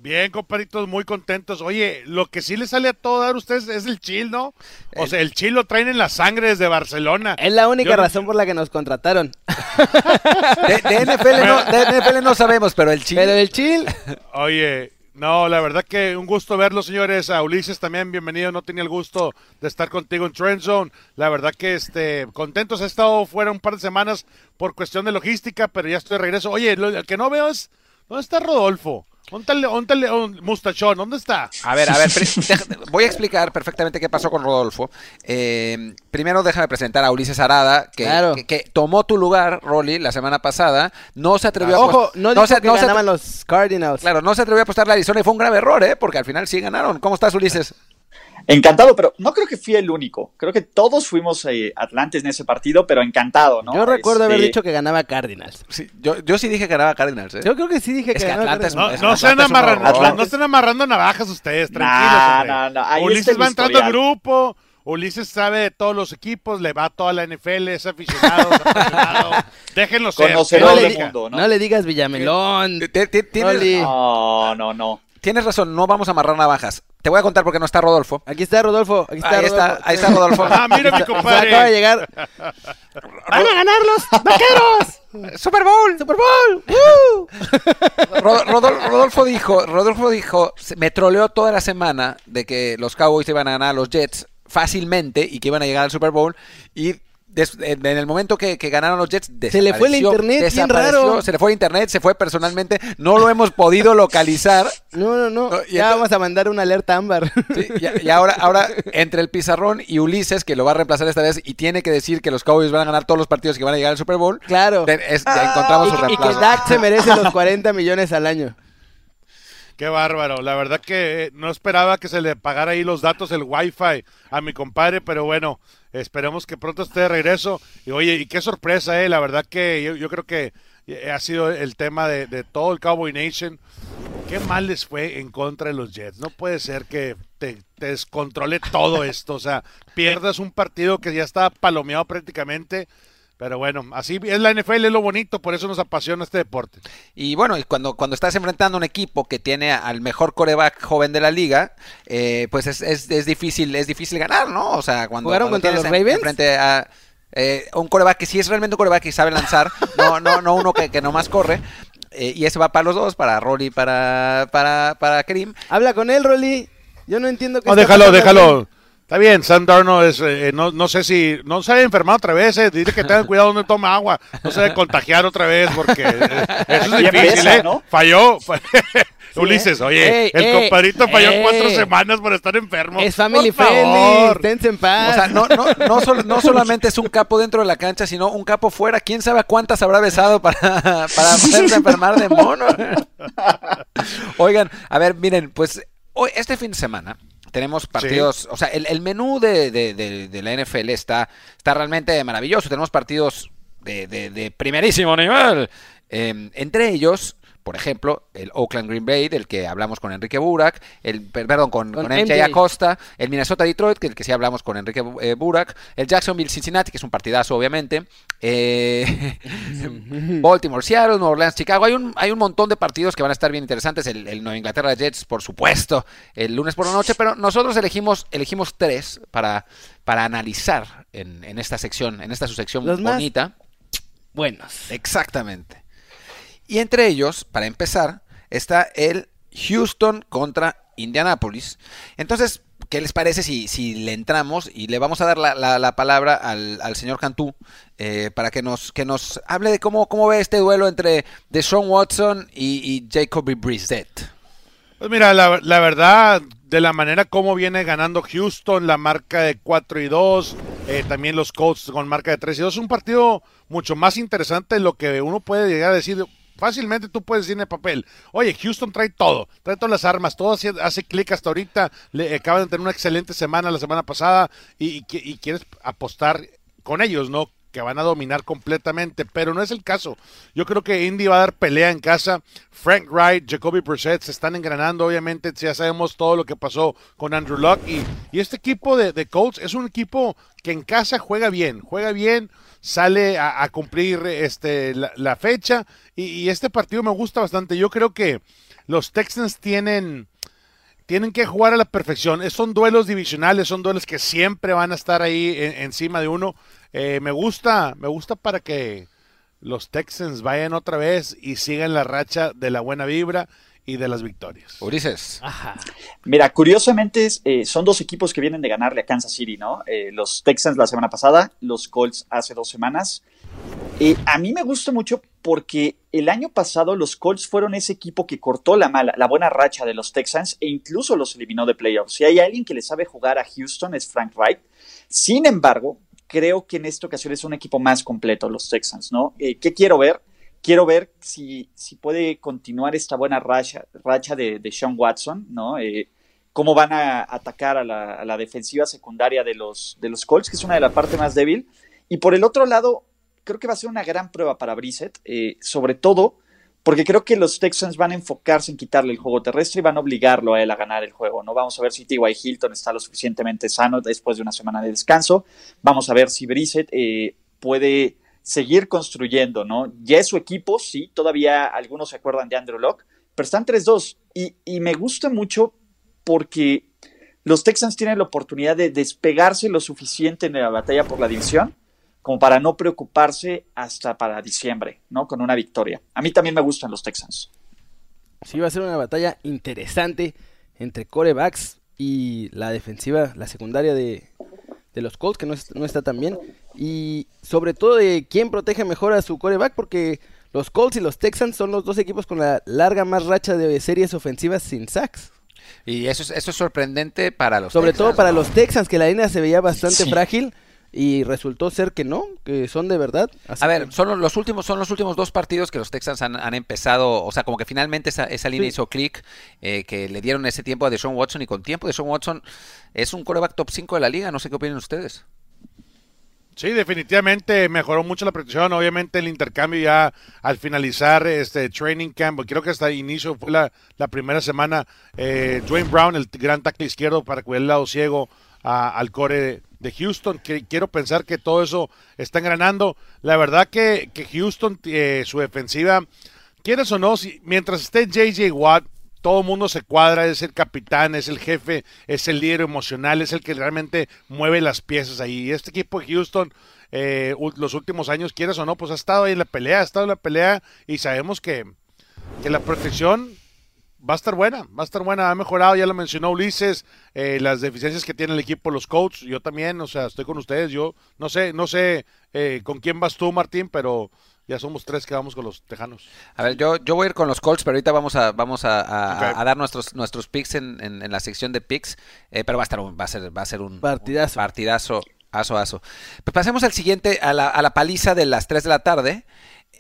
Bien, compadritos, muy contentos. Oye, lo que sí le sale a todo dar a ustedes es el chill, ¿no? O el... sea, el chill lo traen en la sangre desde Barcelona. Es la única Yo... razón por la que nos contrataron. De, de, NFL no, de, NFL no, sabemos, pero el chill. Pero el chill. Oye, no, la verdad que un gusto verlos, señores. A Ulises también, bienvenido. No tenía el gusto de estar contigo en Trend Zone. La verdad que este, contentos. He estado fuera un par de semanas por cuestión de logística, pero ya estoy de regreso. Oye, lo, el que no veo es, ¿dónde está Rodolfo? ¿Dónde está el un mustachón? ¿Dónde está? A ver, a ver, voy a explicar perfectamente qué pasó con Rodolfo. Eh, primero déjame presentar a Ulises Arada, que, claro. que, que, tomó tu lugar, Rolly, la semana pasada. No se atrevió ah, a Ojo, no, no, se, no se ganaban los Cardinals. Claro, no se atrevió a apostar la Arizona y fue un grave error, ¿eh? Porque al final sí ganaron. ¿Cómo estás, Ulises? Encantado, pero no creo que fui el único. Creo que todos fuimos eh, Atlantes en ese partido, pero encantado, ¿no? Yo recuerdo este... haber dicho que ganaba Cardinals. Sí, yo, yo, sí dije que ganaba Cardinals, ¿eh? Yo creo que sí dije es que, ganaba Atlanta Cardinals. No, no, están amarrando, no, están amarrando navajas ustedes, tranquilos. No, no, no. Ahí Ulises va entrando al grupo. Ulises sabe de todos los equipos, le va a toda la NFL, es aficionado, es apasionado. Déjenlo ser. Conocedor que del diga. mundo, ¿no? No le digas Villamelón. No, no, no. Tienes razón, no vamos a amarrar navajas. Te voy a contar por qué no está Rodolfo. Aquí está Rodolfo. Aquí está Ahí está, Rodolfo. ahí está Rodolfo. Ah, mira mi compadre. acaba de llegar. ¡Van a ganar los vaqueros! Super Bowl. ¡Super Bowl! Rodolfo dijo, Rodolfo dijo, me troleó toda la semana de que los Cowboys iban a ganar a los Jets fácilmente y que iban a llegar al Super Bowl y en en el momento que, que ganaron los Jets Se le fue el desapareció, internet, bien desapareció, raro. se le fue el internet, se fue personalmente, no lo hemos podido localizar No, no, no. No, y ya entonces- vamos a mandar una alerta ámbar. Sí, y, y ahora, ahora entre el pizarrón y Ulises, que lo va a reemplazar esta vez y tiene que decir que los Cowboys van a ganar todos los partidos y que van a llegar al Super Bowl, Claro. es- ya encontramos su Y, y que reemplazo. Dak se merece los 40 millones al año. Qué bárbaro. La verdad que no esperaba que se le pagara ahí los datos, el wifi a mi compadre, pero bueno, esperemos que pronto esté de regreso. Y oye, y qué sorpresa, eh. La verdad que yo, creo que eh, ha sido el tema de, de todo el Cowboy Nation. Qué mal les fue en contra de los Jets. No puede ser que te, te descontrole todo esto. O sea, pierdas un partido que ya está palomeado prácticamente. Pero bueno, así es la NFL, es lo bonito, por eso nos apasiona este deporte. Y bueno, y cuando, cuando estás enfrentando a un equipo que tiene al mejor coreback joven de la liga, eh, pues es, es, es difícil es difícil ganar, ¿no? O sea, cuando, ¿Jugaron cuando contra tienes los en- Ravens? enfrente a eh, un coreback que sí es realmente un coreback y sabe lanzar, no, no, no uno que, que nomás corre. eh, y ese va para los dos, para Rolly, para, para, para Karim. Habla con él, Rolly. Yo no entiendo qué No, está déjalo, déjalo. Está bien, Sam Darnold es, eh, no, no sé si, no se haya enfermado otra vez, eh, dile que tengan cuidado donde toma agua, no se debe contagiar otra vez, porque eh, eso es difícil, ¿eh? ¿no? Falló. Ulises, oye, Ey, el ey, compadrito falló ey. cuatro semanas por estar enfermo. Es family Por friendly. favor. Esténse en paz. O sea, no, no, no, sol- no solamente es un capo dentro de la cancha, sino un capo fuera. ¿Quién sabe a cuántas habrá besado para, para hacerse enfermar de mono? Oigan, a ver, miren, pues hoy, este fin de semana tenemos partidos, o sea, el, el menú de, de- de- de la NFL está, está realmente maravilloso. Tenemos partidos de, primerísimo nivel. Eh, entre ellos, por ejemplo, el Oakland Green Bay, del que hablamos con Enrique Burak, el, per- perdón, con, Con con MJ. Acosta, el Minnesota Detroit, que el que sí hablamos con Enrique eh, Burak, el Jacksonville Cincinnati, que es un partidazo, obviamente, eh, Baltimore Seattle, Nueva Orleans Chicago. Hay un, hay un montón de partidos que van a estar bien interesantes. El, el Nueva Inglaterra Jets, por supuesto, el lunes por la noche, pero nosotros elegimos, elegimos tres para, para analizar en, en esta sección, en esta su sección Los más- bonita. Buenos. Exactamente. Y entre ellos, para empezar, está el Houston contra Indianapolis. Entonces, ¿qué les parece si, si le entramos y le vamos a dar la, la- la palabra al, al señor Cantú eh, para que nos, que nos hable de cómo, cómo ve este duelo entre Deshaun Watson y, Jacoby Brissett? Pues mira, la, la verdad, de la manera como viene ganando Houston, la marca de 4 y 2, eh, también los Colts con marca de 3 y 2, es un partido mucho más interesante de lo que uno puede llegar a decir. Fácilmente tú puedes decir en el papel, oye, Houston trae todo, trae todas las armas, todo hace, hace clic hasta ahorita, le acaban de tener una excelente semana la semana pasada y, y y quieres apostar con ellos, ¿no? Que van a dominar completamente, pero no es el caso. Yo creo que Indy va a dar pelea en casa. Frank Wright, Jacoby Brissett se están engranando, obviamente. Ya sabemos todo lo que pasó con Andrew Luck. Y, este equipo de, Colts es un equipo que en casa juega bien, juega bien, sale a, cumplir este, la, fecha. Y, este partido me gusta bastante. Yo creo que los Texans tienen tienen que jugar a la perfección. Son duelos divisionales, son duelos que siempre van a estar ahí en- encima de uno. Eh, me gusta, me gusta para que los Texans vayan otra vez y sigan la racha de la buena vibra y de las victorias. Ulises. Ajá. Mira, curiosamente eh, son dos equipos que vienen de ganarle a Kansas City, ¿no? Eh, los Texans la semana pasada, los Colts hace dos semanas. Eh, a mí me gusta mucho porque el año pasado los Colts fueron ese equipo que cortó la mala, la buena racha de los Texans e incluso los eliminó de playoffs. Si hay alguien que le sabe jugar a Houston es Frank Wright. Sin embargo, creo que en esta ocasión es un equipo más completo los Texans, ¿no? Eh, ¿Qué quiero ver? Quiero ver si, si puede continuar esta buena racha, racha de, de Sean Watson, ¿no? Eh, cómo van a atacar a la, a la defensiva secundaria de los, de los Colts, que es una de las partes más débil. Y por el otro lado, creo que va a ser una gran prueba para Brissett, eh, sobre todo porque creo que los Texans van a enfocarse en quitarle el juego terrestre y van a obligarlo a él a ganar el juego. No vamos a ver si T.Y. Hilton está lo suficientemente sano después de una semana de descanso. Vamos a ver si Brissett eh, puede seguir construyendo, ¿no? Ya es su equipo, sí, todavía algunos se acuerdan de Andrew Locke, pero están 3-2 y, y me gusta mucho porque los Texans tienen la oportunidad de despegarse lo suficiente en la batalla por la división como para no preocuparse hasta para diciembre, ¿no? Con una victoria. A mí también me gustan los Texans. Sí, va a ser una batalla interesante entre corebacks y la defensiva, la secundaria de, de los Colts, que no, es- no está tan bien. Y sobre todo de quién protege mejor a su coreback, porque los Colts y los Texans son los dos equipos con la larga más racha de series ofensivas sin sacks. Y eso es, eso es sorprendente para los Sobre todo Texans, para ¿no? los Texans, que la línea se veía bastante Sí. frágil y resultó ser que no, que son de verdad. Así A ver, que- son los últimos, son los últimos dos partidos que los Texans han, han empezado, o sea, como que finalmente esa, esa línea Sí. hizo clic, eh, que le dieron ese tiempo a Deshaun Watson y con tiempo Deshaun Watson es un coreback top 5 de la liga, no sé qué opinan ustedes. Sí, definitivamente mejoró mucho la protección. Obviamente el intercambio ya al finalizar este training camp, creo que hasta inicio fue la, la primera semana, eh, Dwayne Brown, el gran tackle izquierdo para cubrir el lado ciego al core de Houston. Que, quiero pensar que todo eso está engranando. La verdad que, que Houston, eh, su defensiva, quieres o no, si, mientras esté JJ Watt, todo el mundo se cuadra, es el capitán, es el jefe, es el líder emocional, es el que realmente mueve las piezas ahí. Y este equipo de Houston, eh, los últimos años, quieres o no, pues ha estado ahí en la pelea, ha estado en la pelea y sabemos que, que la protección va a estar buena, va a estar buena, ha mejorado, ya lo mencionó Ulises, eh, las deficiencias que tiene el equipo, los coaches, yo también, o sea, estoy con ustedes, yo no sé, no sé eh, con quién vas tú, Martín, pero ya somos tres que vamos con los tejanos. A ver, yo, yo voy a ir con los Colts, pero ahorita vamos a, vamos a, a- Ok. a dar nuestros, nuestros picks en, en- en la sección de picks, eh, pero va a estar un, va a ser, va a ser un Partidazo. un partidazo, aso, aso. Pues pasemos al siguiente, a la, a la paliza de las 3 de la tarde,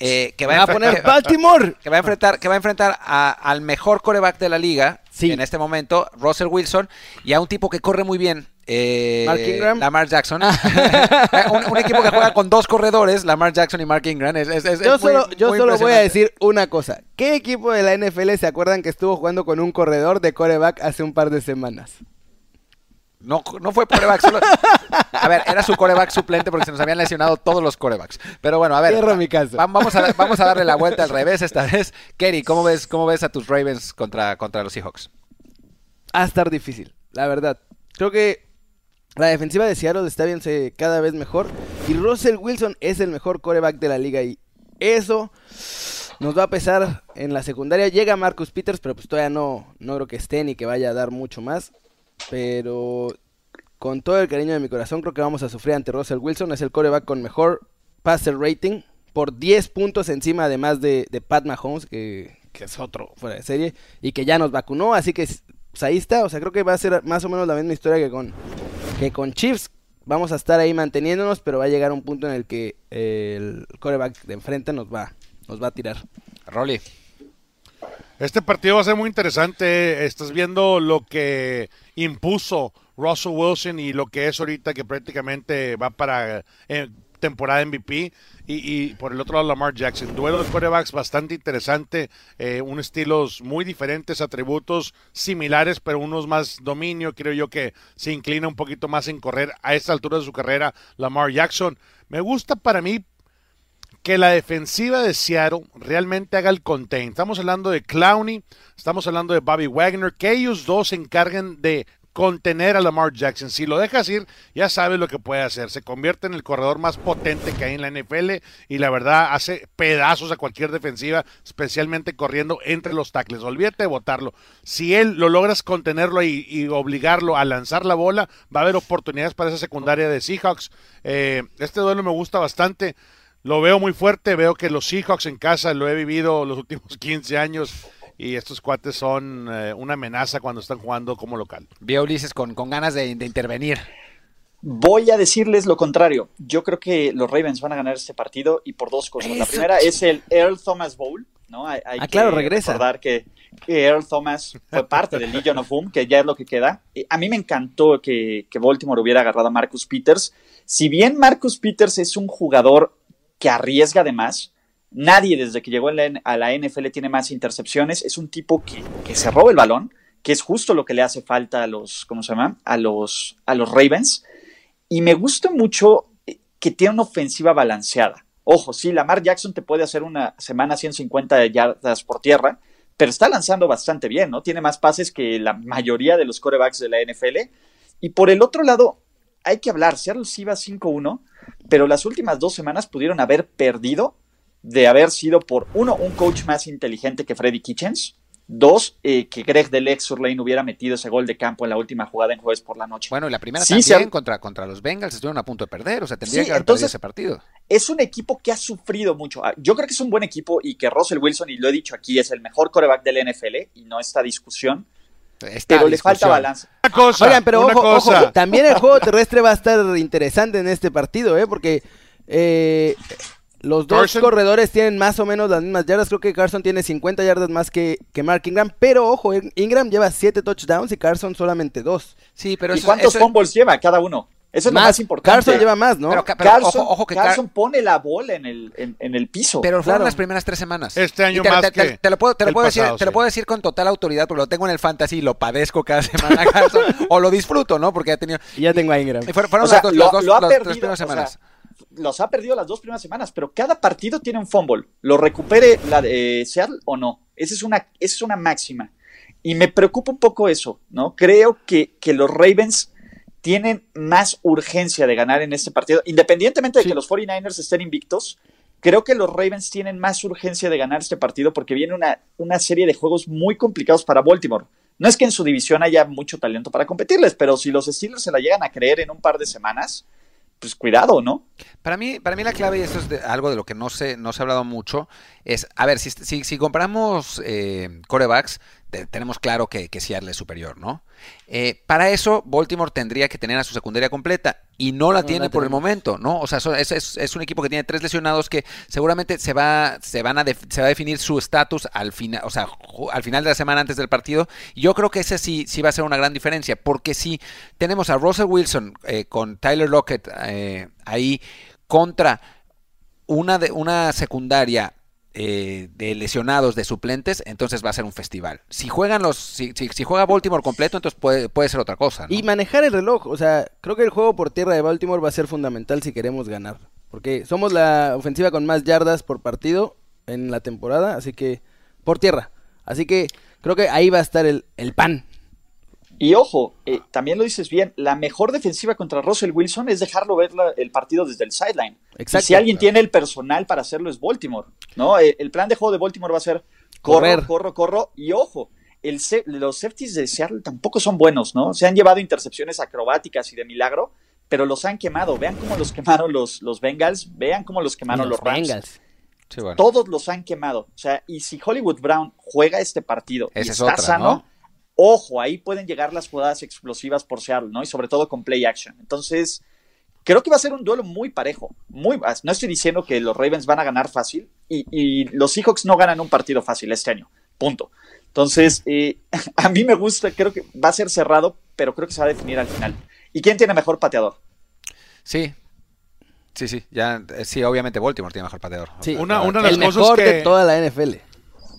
eh, que va a poner Baltimore. que va a enfrentar, que va a enfrentar a- al mejor coreback de la liga Sí. en este momento, Russell Wilson, y a un tipo que corre muy bien. eh, Mark Ingram. Lamar Jackson. un, un equipo que juega con dos corredores, Lamar Jackson y Mark Ingram. Es, es- es- Yo muy- solo, yo solo voy a decir una cosa. ¿Qué equipo de la NFL se acuerdan que estuvo jugando con un corredor de coreback hace un par de semanas? No, no fue coreback, solo... A ver, era su coreback suplente porque se nos habían lesionado todos los corebacks. Pero bueno, a ver. Cierro mi caso. va- Vamos a, vamos a darle la vuelta al revés esta vez. Kerry, ¿cómo ves, cómo ves a tus Ravens contra, contra los Seahawks? Va a estar difícil, la verdad. Creo que la defensiva de Seattle está viéndose cada vez mejor. Y Russell Wilson es el mejor coreback de la liga. Y eso nos va a pesar en la secundaria. Llega Marcus Peters, pero pues todavía no, no creo que esté ni que vaya a dar mucho más. Pero con todo el cariño de mi corazón, creo que vamos a sufrir ante Russell Wilson. Es el coreback con mejor passer rating. Por 10 puntos encima, además de, de Pat Mahomes, que, que es otro fuera de serie. Y que ya nos vacunó. Así que pues ahí está. O sea, creo que va a ser más o menos la misma historia que con, que con Chiefs. Vamos a estar ahí manteniéndonos, pero va a llegar un punto en el que el coreback de enfrente nos va, nos va a tirar. Rolly. Este partido va a ser muy interesante. Estás viendo lo que impuso Russell Wilson y lo que es ahorita que prácticamente va para eh, temporada MVP. Y, por el otro lado Lamar Jackson. Duelo de quarterbacks bastante interesante. eh, un estilos muy diferentes, atributos similares, pero unos más dominio. Creo yo que se inclina un poquito más en correr a esta altura de su carrera Lamar Jackson. Me gusta para mí que la defensiva de Seattle realmente haga el contain. Estamos hablando de Clowney, estamos hablando de Bobby Wagner, que ellos dos se encarguen de contener a Lamar Jackson. Si lo dejas ir, ya sabes lo que puede hacer. Se convierte en el corredor más potente que hay en la NFL y la verdad hace pedazos a cualquier defensiva, especialmente corriendo entre los tackles. Olvídate de botarlo. Si él lo logras contenerlo y, obligarlo a lanzar la bola, va a haber oportunidades para esa secundaria de Seahawks. Eh, este duelo me gusta bastante. Lo veo muy fuerte, veo que los Seahawks en casa lo he vivido los últimos 15 años y estos cuates son eh, una amenaza cuando están jugando como local. Vi a Ulises con, con ganas de, de intervenir. Voy a decirles lo contrario. Yo creo que los Ravens van a ganar este partido y por dos cosas. La primera es el Earl Thomas Bowl, ¿no? Hay, hay Ah, claro, que regresa. recordar que, que Earl Thomas fue parte del Legion of Boom, que ya es lo que queda. Y a mí me encantó que, que Baltimore hubiera agarrado a Marcus Peters. Si bien Marcus Peters es un jugador que arriesga de más, Nadie desde que llegó a la NFL tiene más intercepciones. Es un tipo que, que se roba el balón, que es justo lo que le hace falta a los, ¿cómo se llama? A los, a los Ravens. Y me gusta mucho que tiene una ofensiva balanceada. Ojo, sí, Lamar Jackson te puede hacer una semana 150 yardas por tierra, pero está lanzando bastante bien, ¿no? Tiene más pases que la mayoría de los corebacks de la NFL. Y por el otro lado, hay que hablar, Seattle sí va 5-1, pero las últimas dos semanas pudieron haber perdido de haber sido por uno, un coach más inteligente que Freddy Kitchens, Dos, eh, que Greg del ex Surlane hubiera metido ese gol de campo en la última jugada en jueves por la noche. Bueno, y la primera también contra, contra los Bengals estuvieron a punto de perder, o sea, tendría que haber perdido ese partido. Es un equipo que ha sufrido mucho. Ah, yo creo que es un buen equipo y que Russell Wilson, y lo he dicho aquí, es el mejor coreback del NFL y no esta discusión. Pero le falta balance. Una cosa, Oigan, pero ojo, también el juego terrestre va a estar interesante en este partido, ¿eh? Porque eh, los dos corredores tienen más o menos las mismas yardas. Creo que Carson tiene 50 yardas más que, que Mark Ingram. Pero ojo, Ingram lleva 7 touchdowns y Carson solamente 2. Sí, pero ¿Y cuántos fumbles lleva cada uno? Eso es lo más importante. Carson lleva más, ¿no? Pero, Carson, ojo, que Carson pone la bola en el, en, el piso. Pero fueron las primeras tres semanas. Este año más que te, lo puedo, te lo puedo decir, te lo puedo decir con total autoridad porque lo tengo en el fantasy y lo padezco cada semana Carson, o lo disfruto, ¿no? Porque ha tenido y ya tengo a Ingram. fueron, las, dos, las tres primeras semanas los ha perdido las dos primeras semanas, pero cada partido tiene un fumble. Lo recupere la de Seattle o no. Esa es una, es una máxima. Y me preocupa un poco eso, ¿no? Creo que, que los Ravens tienen más urgencia de ganar en este partido, independientemente de que los 49ers estén invictos. Creo que los Ravens tienen más urgencia de ganar este partido porque viene una, una serie de juegos muy complicados para Baltimore. No es que en su división haya mucho talento para competirles, pero si los Steelers se la llegan a creer en un par de semanas, pues cuidado, ¿no? Para mí, para mí la clave, y esto es algo de lo que no se, no se ha hablado mucho, es, a ver, si, si, si compramos eh, corebacks, tenemos claro que, que Seattle es superior, ¿no? Eh, para eso, Baltimore tendría que tener a su secundaria completa y no la tiene por el momento, ¿no? O sea, es, un equipo que tiene tres lesionados que seguramente se va, se van a se va a definir su estatus al final, o sea, al final de la semana antes del partido. Yo creo que ese sí, sí va a ser una gran diferencia, porque si tenemos a Russell Wilson eh, con Tyler Lockett eh, ahí contra una, de, una secundaria eh, de lesionados, de suplentes, entonces va a ser un festival. Si juegan los, si, si, juega Baltimore completo, entonces puede, puede ser otra cosa. Y manejar el reloj, o sea, creo que el juego por tierra de Baltimore va a ser fundamental si queremos ganar. Porque somos la ofensiva con más yardas por partido en la temporada, así que por tierra. Así que creo que ahí va a estar el, el pan. Y ojo, eh, también lo dices bien, la mejor defensiva contra Russell Wilson es dejarlo ver el partido desde el sideline. Exacto. si alguien tiene el personal para hacerlo es Baltimore, ¿no? Eh, el plan de juego de Baltimore va a ser correr, corro, corro, y ojo, el, los safeties de Seattle tampoco son buenos, ¿no? Se han llevado intercepciones acrobáticas y de milagro, pero los han quemado. Vean cómo los quemaron los, los Bengals, vean cómo los quemaron los, Rams. Todos los han quemado. O sea, y si Hollywood Brown juega este partido y está sano, Ojo, ahí pueden llegar las jugadas explosivas por Seattle, ¿no? Y sobre todo con play action. Entonces, creo que va a ser un duelo muy parejo. Muy, no estoy diciendo que los Ravens van a ganar fácil y, los Seahawks no ganan un partido fácil este año. Punto. Entonces, eh, a mí me gusta, creo que va a ser cerrado, pero creo que se va a definir al final. ¿Y quién tiene mejor pateador? Sí, Sí, sí, ya, eh, sí, obviamente Baltimore tiene mejor pateador. Sí, una, una de las el mejor de toda la NFL.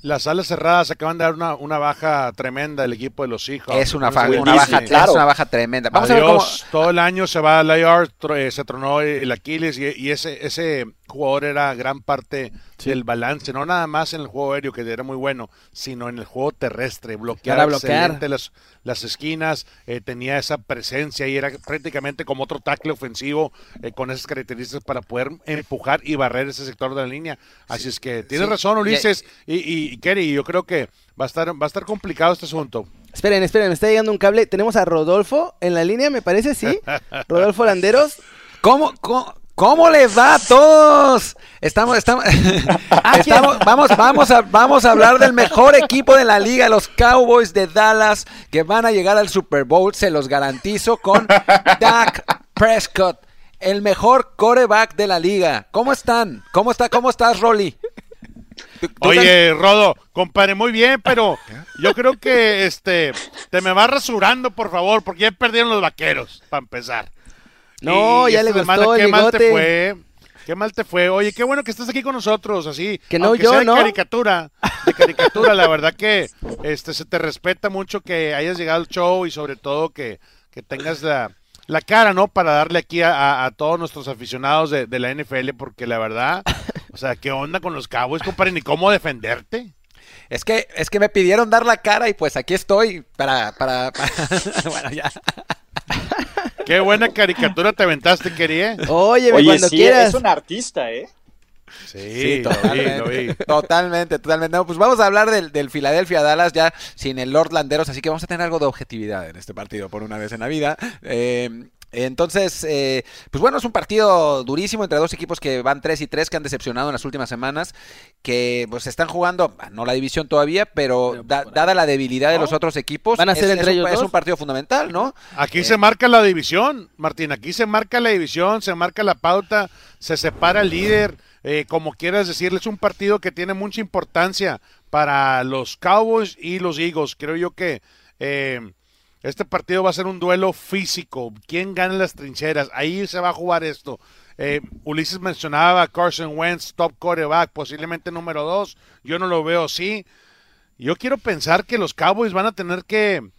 Las alas cerradas acaban de dar una, una baja tremenda del equipo de los hijos. Es una, baja, una baja, claro. es una baja tremenda. Vamos a ver cómo... Todo el año se va al IR, eh, se tronó el Aquiles y, y, ese, ese jugador era gran parte del balance, no nada más en el juego aéreo, que era muy bueno, sino en el juego terrestre, bloquear, bloquear. Las, las esquinas, eh, tenía esa presencia y era prácticamente como otro tackle ofensivo eh, con esas características para poder empujar y barrer ese sector de la línea. Así es que tienes razón, Ulises y, y, y Kerry, yo creo que va a estar, va a estar complicado este asunto. Esperen, esperen, me está llegando un cable. Tenemos a Rodolfo en la línea, me parece, sí. Rodolfo Landeros. ¿Cómo, cómo, ¿Cómo les va a todos? Estamos, estamos, vamos, vamos, a, vamos a hablar del mejor equipo de la liga, los Cowboys de Dallas, que van a llegar al Super Bowl, se los garantizo, con Dak Prescott, el mejor coreback de la liga. ¿Cómo están? ¿Cómo está, cómo estás, Rolly? Oye, Rodo, compadre, muy bien, pero yo creo que este te me vas rasurando, por favor, porque ya perdieron los vaqueros, para empezar. No, ya le gustó el ¿Qué mal te fue? Qué mal te fue. Oye, qué bueno que estás aquí con nosotros, así. Que no, aunque yo, sea de ¿no? caricatura. De caricatura, la verdad que este se te respeta mucho que hayas llegado al show y sobre todo que, que tengas la, la cara, ¿no? Para darle aquí a, a- a todos nuestros aficionados de, de la NFL, porque la verdad, o sea, ¿qué onda con los Cowboys, compadre? Ni cómo defenderte. Es que, es que me pidieron dar la cara y pues aquí estoy para, para, para- bueno, ya. Qué buena caricatura te aventaste, quería. Óyeme, Oye, cuando sí, quieras. es un artista, ¿eh? Sí, lo vi, lo vi. Totalmente, totalmente. No, pues vamos a hablar del, del Philadelphia Dallas ya sin el Lord Landeros, así que vamos a tener algo de objetividad en este partido por una vez en la vida. Eh, entonces, eh, pues bueno, es un partido durísimo entre dos equipos que van 3 y 3, que han decepcionado en las últimas semanas, que pues están jugando, no la división todavía, pero da- dada la debilidad de los otros equipos, ¿Van a ser es, entre es un, ellos es dos? un partido fundamental, ¿no? Aquí se marca la división, Martín. Aquí se marca la división, se marca la pauta, se separa el líder. eh, como quieras decirle, es un partido que tiene mucha importancia para los Cowboys y los Eagles. Creo yo que eh, este partido va a ser un duelo físico. ¿Quién gana las trincheras? Ahí se va a jugar esto. Eh, Ulises mencionaba Carson Wentz, top quarterback, posiblemente número dos. Yo no lo veo así. Yo quiero pensar que los Cowboys van a tener que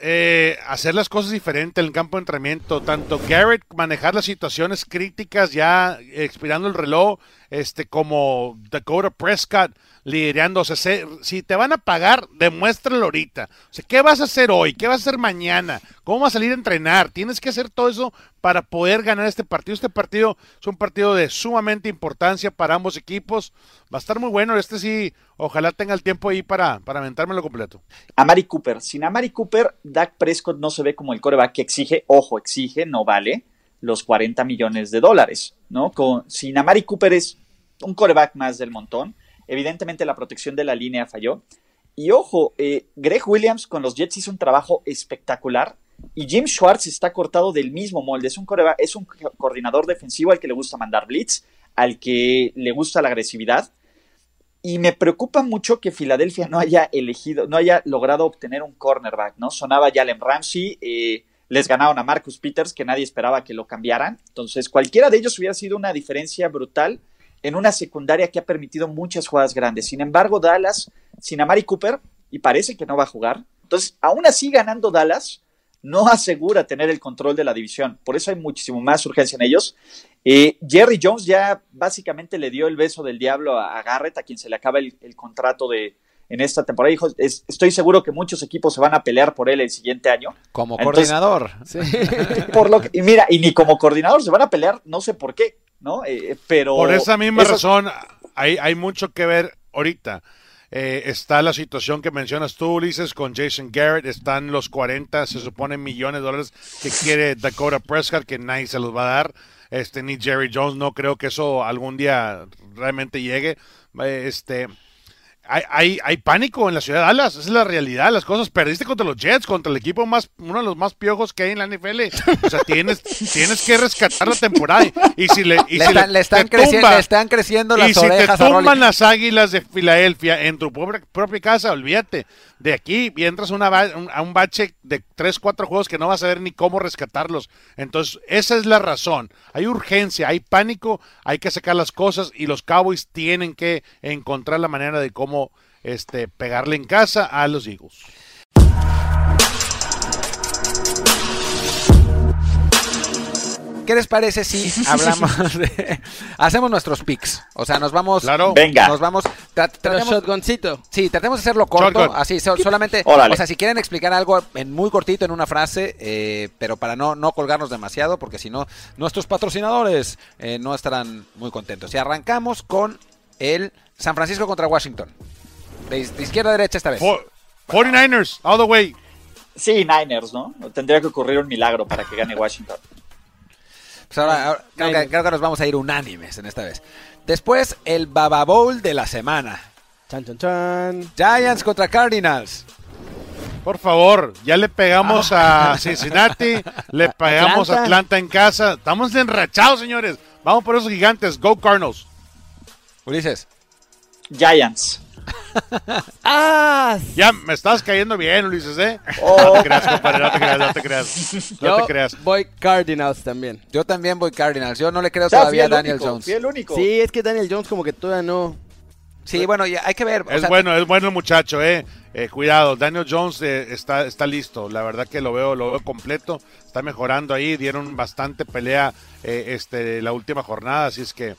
eh, hacer las cosas diferentes en el campo de entrenamiento. Tanto Garrett manejar las situaciones críticas ya expirando el reloj, este como Dakota Prescott liderando. Si te van a pagar, demuéstralo ahorita. O sea, ¿qué vas a hacer hoy? ¿Qué vas a hacer mañana? ¿Cómo vas a salir a entrenar? Tienes que hacer todo eso para poder ganar este partido. Este partido es un partido de sumamente importancia para ambos equipos. Va a estar muy bueno. Este sí, ojalá tenga el tiempo ahí para, para aventármelo completo. Amari Cooper. Sin Amari Cooper, Dak Prescott no se ve como el coreback que exige, ojo, exige, no vale los 40 millones de dólares, ¿no? Con, sin Amari Cooper es un coreback más del montón. Evidentemente la protección de la línea falló. Y ojo, eh, Greg Williams con los Jets hizo un trabajo espectacular. Y Jim Schwartz está cortado del mismo molde. Es un, es un co- coordinador defensivo al que le gusta mandar blitz, al que le gusta la agresividad. Y me preocupa mucho que Filadelfia no haya elegido, no haya logrado obtener un cornerback, ¿no? Sonaba Jalen Ramsey, eh, les ganaron a Marcus Peters, que nadie esperaba que lo cambiaran. Entonces, cualquiera de ellos hubiera sido una diferencia brutal en una secundaria que ha permitido muchas jugadas grandes. Sin embargo, Dallas, sin Amari Cooper, y parece que no va a jugar. Entonces, aún así ganando Dallas, no asegura tener el control de la división. Por eso hay muchísimo más urgencia en ellos. Eh, Jerry Jones ya básicamente le dio el beso del diablo a, Garrett, a quien se le acaba el contrato de en esta temporada. Dijo, es- estoy seguro que muchos equipos se van a pelear por él el siguiente año. Como Entonces- coordinador. Por lo que- y mira, y ni como coordinador se van a pelear, no sé por qué, ¿no? Eh, pero Por esa misma razón, hay, hay mucho que ver ahorita. Eh, está la situación que mencionas tú, Ulises, con Jason Garrett. Están los 40, se supone, millones de dólares que quiere Dakota Prescott, que nadie se los va a dar. Este, ni Jerry Jones, no creo que eso algún día realmente llegue. Eh, Este, hay, hay, hay pánico en la ciudad de Dallas, esa es la realidad, las cosas. Perdiste contra los Jets, contra el equipo más, uno de los más piojos que hay en la NFL. O sea, tienes, tienes que rescatar la temporada. Y si le, y le, si están, le están creciendo, tumba- le están creciendo y las si te orejas tumban las águilas de Filadelfia en tu propia, propia casa, olvídate. De aquí y entras a una un- a un bache de 3, 4 juegos que no vas a ver ni cómo rescatarlos. Entonces, esa es la razón. Hay urgencia, hay pánico, hay que sacar las cosas y los Cowboys tienen que encontrar la manera de cómo este, pegarle en casa a los Eagles. ¿Qué les parece si hablamos de... Hacemos nuestros picks. O sea, nos vamos... Claro. Venga. Nos vamos... tra- tratemos- shotguncito. Sí, tratemos de hacerlo corto, Shotgun. así, so- solamente, Órale. o sea, si quieren explicar algo en muy cortito, en una frase, eh, pero para no, no colgarnos demasiado, porque si no, nuestros patrocinadores eh, no estarán muy contentos. Y arrancamos con el San Francisco contra Washington. De, de izquierda a derecha esta vez. For- 49ers, all the way. Sí, Niners, ¿no? Tendría que ocurrir un milagro para que gane Washington. Pues ahora, ahora creo, que, creo que nos vamos a ir unánimes en esta vez. Después, el Baba Bowl de la semana. Chan, chan, chan. Giants contra Cardinals. Por favor, ya le pegamos a Cincinnati, le pegamos a Atlanta. Atlanta en casa. Estamos enrachados, señores. Vamos por esos gigantes. Go Cardinals. Ulises. Giants. Ah. Ya me estás cayendo bien, Ulises, ¿eh? Oh. No te creas, compadre, no te creas, no te creas. No Yo te creas. voy Cardinals también. Yo también voy Cardinals. Yo no le creo O sea, fui todavía a el Daniel único, Jones. fui el único. Sí, es que Daniel Jones como que todavía no. Sí, bueno, ya hay que ver. o Es sea, bueno, es bueno el muchacho, eh. Eh, cuidado, Daniel Jones eh, está, está listo. La verdad que lo veo, lo veo completo. Está mejorando ahí. Dieron bastante pelea eh, este, la última jornada, así es que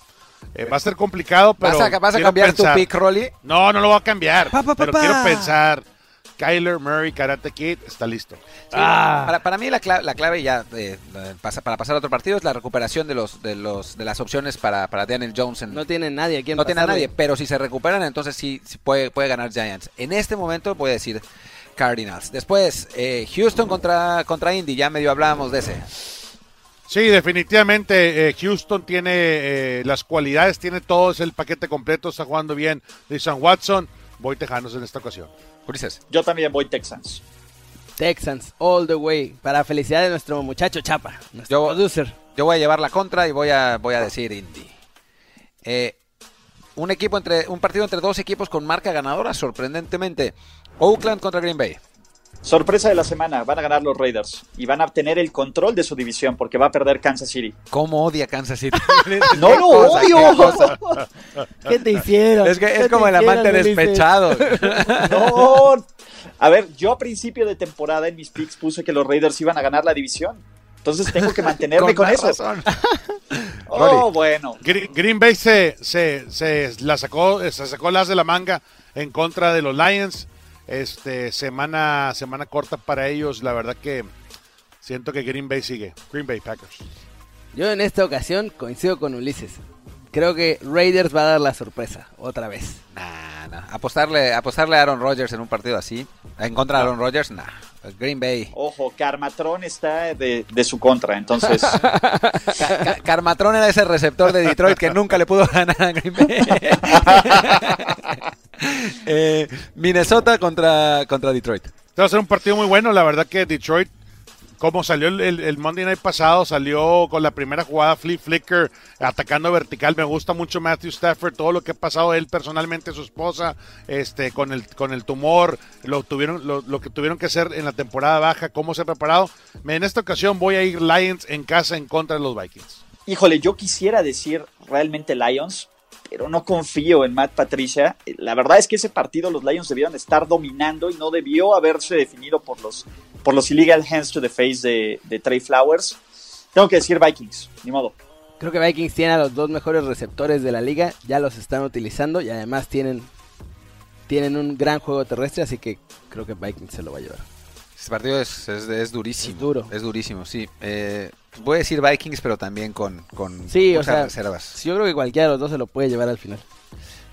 eh, va a ser complicado, pero ¿Vas a, vas a quiero cambiar pensar- tu pick, Rolly? No, no lo voy a cambiar. Pa, pa, pa, pero pa. quiero pensar. Kyler Murray, Karate Kid, está listo. Ah. Para, para mí la clave, la clave ya eh, pasa- para pasar a otro partido es la recuperación de los de los de las opciones para, para Daniel Jones. En, No tiene nadie aquí en no tiene a nadie, pero si se recuperan, entonces sí, sí puede, puede ganar Giants. En este momento voy a decir Cardinals. Después, eh, Houston contra, contra Indy, ya medio hablábamos de ese. Sí, definitivamente eh, Houston tiene eh, las cualidades, tiene todo, es el paquete completo, está jugando bien. San Watson, voy Tejanos en esta ocasión. Ulises. Yo también voy Texans. Texans, all the way. Para felicidad de nuestro muchacho Chapa, nuestro Yo- producer. Yo voy a llevar la contra y voy a, voy a decir Indy. Eh, un equipo entre un partido entre dos equipos con marca ganadora, sorprendentemente. Oakland contra Green Bay. Sorpresa de la semana, van a ganar los Raiders y van a obtener el control de su división porque va a perder Kansas City. ¿Cómo odia Kansas City? No lo qué odio. ¿Qué te hicieron? Es que ¿Qué es te como el amante despechado. No. A ver, yo a principio de temporada en mis picks puse que los Raiders iban a ganar la división. Entonces tengo que mantenerme con, eso. razón. Oh, bueno. Gre- Green Bay se, se, se la sacó, se sacó las de la manga en contra de los Lions. Este semana, semana corta para ellos. La verdad que siento que Green Bay sigue. Green Bay Packers. Yo en esta ocasión coincido con Ulises. Creo que Raiders va a dar la sorpresa, otra vez. Nah, nah. Apostarle, apostarle a Aaron Rodgers en un partido así, en contra de Aaron Rodgers, nah. Green Bay. Ojo, Carmatron está de, de su contra, entonces Ca- Ca- Carmatron era ese receptor de Detroit que nunca le pudo ganar a Green Bay. Eh, Minnesota contra, contra Detroit. Este va a ser un partido muy bueno. La verdad que Detroit, como salió el, el- el Monday Night pasado, salió con la primera jugada flip flicker, atacando vertical. Me gusta mucho Matthew Stafford, todo lo que ha pasado él personalmente, su esposa, este, con el, con el tumor, lo tuvieron, lo, lo que tuvieron que hacer en la temporada baja, cómo se ha preparado. En esta ocasión voy a ir Lions en casa en contra de los Vikings. Híjole, yo quisiera decir realmente Lions, pero no confío en Matt Patricia. La verdad es que ese partido los Lions debieron estar dominando y no debió haberse definido por los, por los illegal hands to the face de, de Trey Flowers. Tengo que decir Vikings, ni modo. Creo que Vikings tiene a los dos mejores receptores de la liga, ya los están utilizando y además tienen, tienen un gran juego terrestre, así que creo que Vikings se lo va a llevar. Este partido es, es, es durísimo. Es duro. Es durísimo, sí. Eh, voy a decir Vikings, pero también con, con Sí, o sea, reservas. Yo creo que cualquiera de los dos se lo puede llevar al final.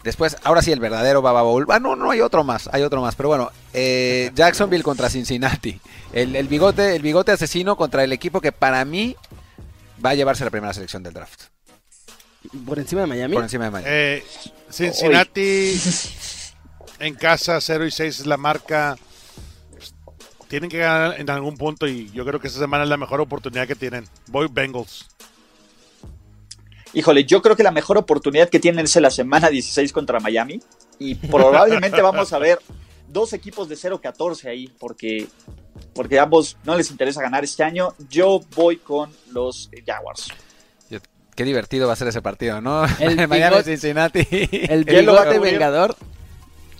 Después, ahora sí, el verdadero Baba Bowl. Ah, no, no hay otro más, hay otro más. Pero bueno, eh, Jacksonville contra Cincinnati. El, el bigote, el bigote asesino contra el equipo que para mí va a llevarse la primera selección del draft. Por encima de Miami. Por encima de Miami. Eh, Cincinnati en casa 0 y 6 es la marca. Tienen que ganar en algún punto y yo creo que esta semana es la mejor oportunidad que tienen. Voy Bengals. Híjole, yo creo que la mejor oportunidad que tienen es la semana 16 contra Miami y probablemente vamos a ver dos equipos de 0-14 ahí porque, porque a ambos no les interesa ganar este año. Yo voy con los Jaguars. Qué divertido va a ser ese partido, ¿no? El Miami Cincinnati. El ¿Quién lo va a bigote vengador.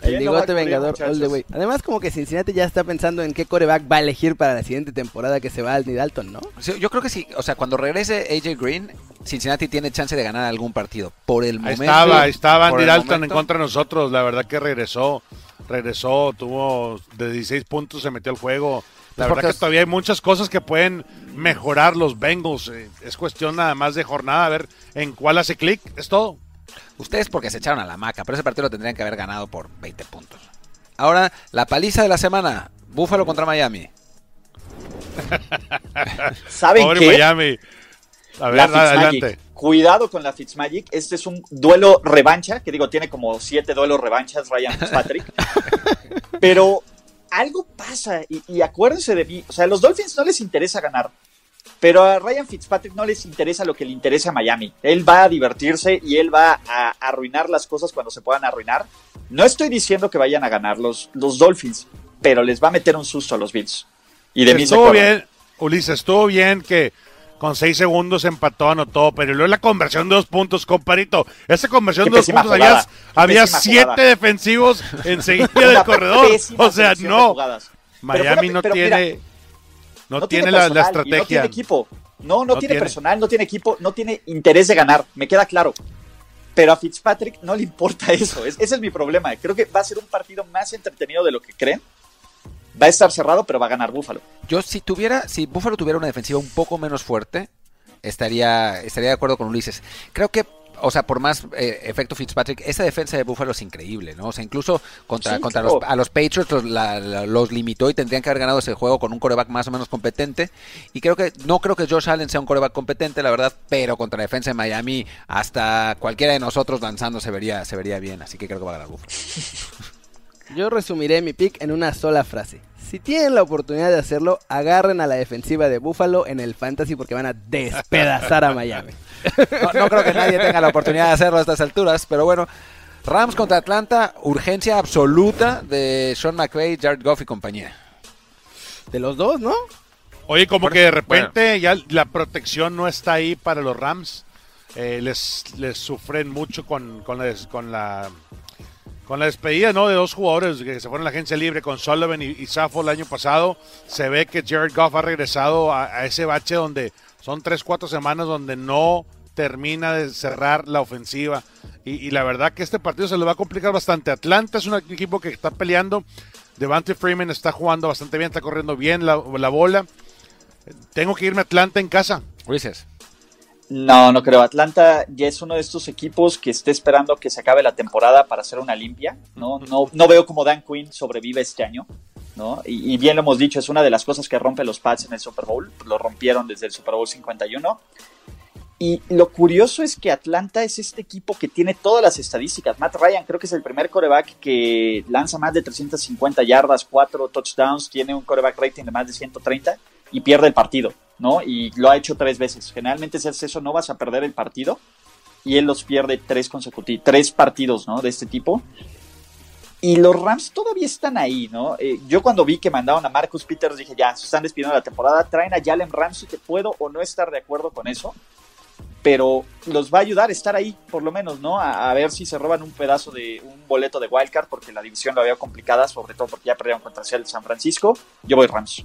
El ¿Quién lo va a bigote vengador all muchachos? the way. Además, como que Cincinnati ya está pensando en qué coreback va a elegir para la siguiente temporada que se va al Dalton, ¿no? Sí, Yo creo que sí, o sea, cuando regrese AJ Green, Cincinnati tiene chance de ganar algún partido. Por el momento. estaba, estaba Andy Dalton en contra de nosotros. La verdad que regresó, regresó, tuvo de 16 puntos, se metió al juego. La Pues verdad que todavía hay muchas cosas que pueden mejorar los Bengals. Eh, Es cuestión nada más de jornada, a ver en cuál hace clic. Es todo. Ustedes porque se echaron a la maca, pero ese partido lo tendrían que haber ganado por 20 puntos. Ahora, la paliza de la semana. Búfalo contra Miami. ¿Saben Pobre qué? Miami. A ver, La adelante. Cuidado con la Fitzmagic. Este es un duelo revancha, que digo, tiene como siete duelos revanchas Ryan Fitzpatrick. Pero algo pasa, y, y acuérdense de mí. O sea, a los Dolphins no les interesa ganar. Pero a Ryan Fitzpatrick no les interesa lo que le interesa a Miami. Él va a divertirse y él va a arruinar las cosas cuando se puedan arruinar. No estoy diciendo que vayan a ganar los, los Dolphins, pero les va a meter un susto a los Bills. Y de mí Estuvo bien, Ulises, estuvo bien que con seis segundos empató, anotó, pero luego la conversión de dos puntos, comparito. Esa conversión de dos puntos, jugada, había, siete jugada. defensivos enseguida del corredor. O sea, no. Miami no mira, tiene, no, tiene, la, y No estrategia. tiene equipo. No, no, No tiene, tiene. personal, no tiene equipo, no tiene interés de ganar. Me queda claro. Pero a Fitzpatrick no le importa eso. Es- ese es mi problema. Creo que va a ser un partido más entretenido de lo que creen. Va a estar cerrado, pero va a ganar Búfalo. Yo si tuviera, si Buffalo tuviera una defensiva un poco menos fuerte, estaría, estaría de acuerdo con Ulises. Creo que, o sea, por más eh, efecto Fitzpatrick, esa defensa de Buffalo es increíble, ¿no? O sea, incluso contra, Sí, contra claro. los, a los Patriots los, la- la- los limitó y tendrían que haber ganado ese juego con un coreback más o menos competente. Y creo que, no creo que Josh Allen sea un coreback competente, la verdad, pero contra la defensa de Miami, hasta cualquiera de nosotros lanzando se vería, se vería bien. Así que creo que va a ganar Buffalo. Yo resumiré mi pick en una sola frase. Si tienen la oportunidad de hacerlo, agarren a la defensiva de Buffalo en el fantasy porque van a despedazar a Miami. No, no creo que nadie tenga la oportunidad de hacerlo a estas alturas, pero bueno. Rams contra Atlanta, urgencia absoluta de Sean McVay, Jared Goff y compañía. De los dos, ¿no? Oye, como que de repente ya la protección no está ahí para los Rams. Eh, les, les sufren mucho con, con, la, des- con la con la despedida ¿no? de dos jugadores que se fueron a la agencia libre con Sullivan y, y Saffold el año pasado. Se ve que Jared Goff ha regresado a, ese bache donde son tres, cuatro semanas donde no termina de cerrar la ofensiva. Y, la verdad que este partido se le va a complicar bastante. Atlanta es un equipo que está peleando. Devante Freeman está jugando bastante bien, está corriendo bien la, la bola. Tengo que irme a Atlanta en casa. Ulises. No, no creo. Atlanta ya es uno de estos equipos que esté esperando que se acabe la temporada para hacer una limpia. No, no, no veo cómo Dan Quinn sobrevive este año. ¿no? Y, y bien lo hemos dicho, es una de las cosas que rompe los Pats en el Super Bowl. Lo rompieron desde el Super Bowl 51. Y lo curioso es que Atlanta es este equipo que tiene todas las estadísticas. Matt Ryan creo que es el primer coreback que lanza más de 350 yardas, 4 touchdowns, tiene un coreback rating de más de 130 y pierde el partido, ¿no? Y lo ha hecho tres veces. Generalmente si haces eso no vas a perder el partido y él los pierde tres consecutivos, tres partidos, ¿no? De este tipo. Y los Rams todavía están ahí, ¿no? Eh, yo cuando vi que mandaron a Marcus Peters dije, ya, se están despidiendo la temporada, traen a Jalen Ramsey, que puedo o no estar de acuerdo con eso, pero los va a ayudar a estar ahí, por lo menos, ¿no? A, ver si se roban un pedazo de un boleto de wildcard, porque la división la veo complicada, sobre todo porque ya perdieron contra el San Francisco. Yo voy Rams.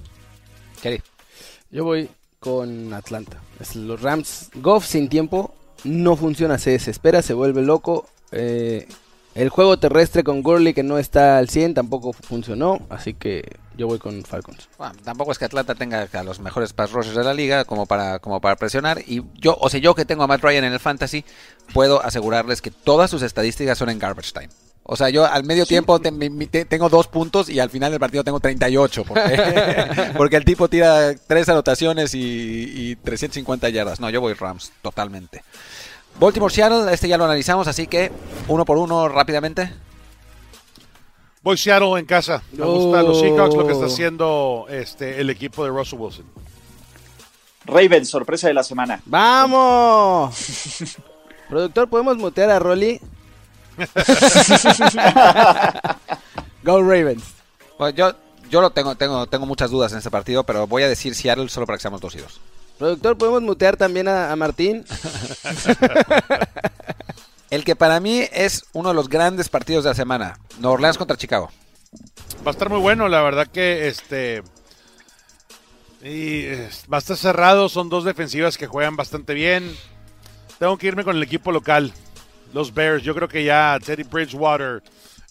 Yo voy con Atlanta. Es los Rams, Goff sin tiempo, no funciona, se desespera, se vuelve loco. Eh, el juego terrestre con Gurley que no está al 100 tampoco funcionó, así que yo voy con Falcons. Tampoco es que Atlanta tenga a los mejores pass rushers de la liga como para, como para presionar. Y yo, o sea, yo que tengo a Matt Ryan en el fantasy, puedo asegurarles que todas sus estadísticas son en garbage time. O sea, yo al medio tiempo te- mi- mi- te- tengo dos puntos y al final del partido tengo 38. Porque, porque el tipo tira tres anotaciones y, y 350 yardas. No, yo voy Rams, totalmente. Baltimore Seattle, este ya lo analizamos, así que uno por uno rápidamente. Voy Seattle en casa. Me gusta los Oh. Seahawks, lo que está haciendo este, el equipo de Russell Wilson. Ravens, sorpresa de la semana. ¡Vamos! Productor, ¿podemos mutear a Rolly? Go Ravens. Bueno, yo, yo lo tengo, tengo, tengo muchas dudas en este partido, pero voy a decir Seattle solo para que seamos dos y dos. Productor, ¿podemos mutear también a, a Martín? El que para mí es uno de los grandes partidos de la semana. Nueva Orleans contra Chicago. Va a estar muy bueno, la verdad que este. Y va a estar cerrado, son dos defensivas que juegan bastante bien. Tengo que irme con el equipo local, los Bears. Yo creo que ya Teddy Bridgewater,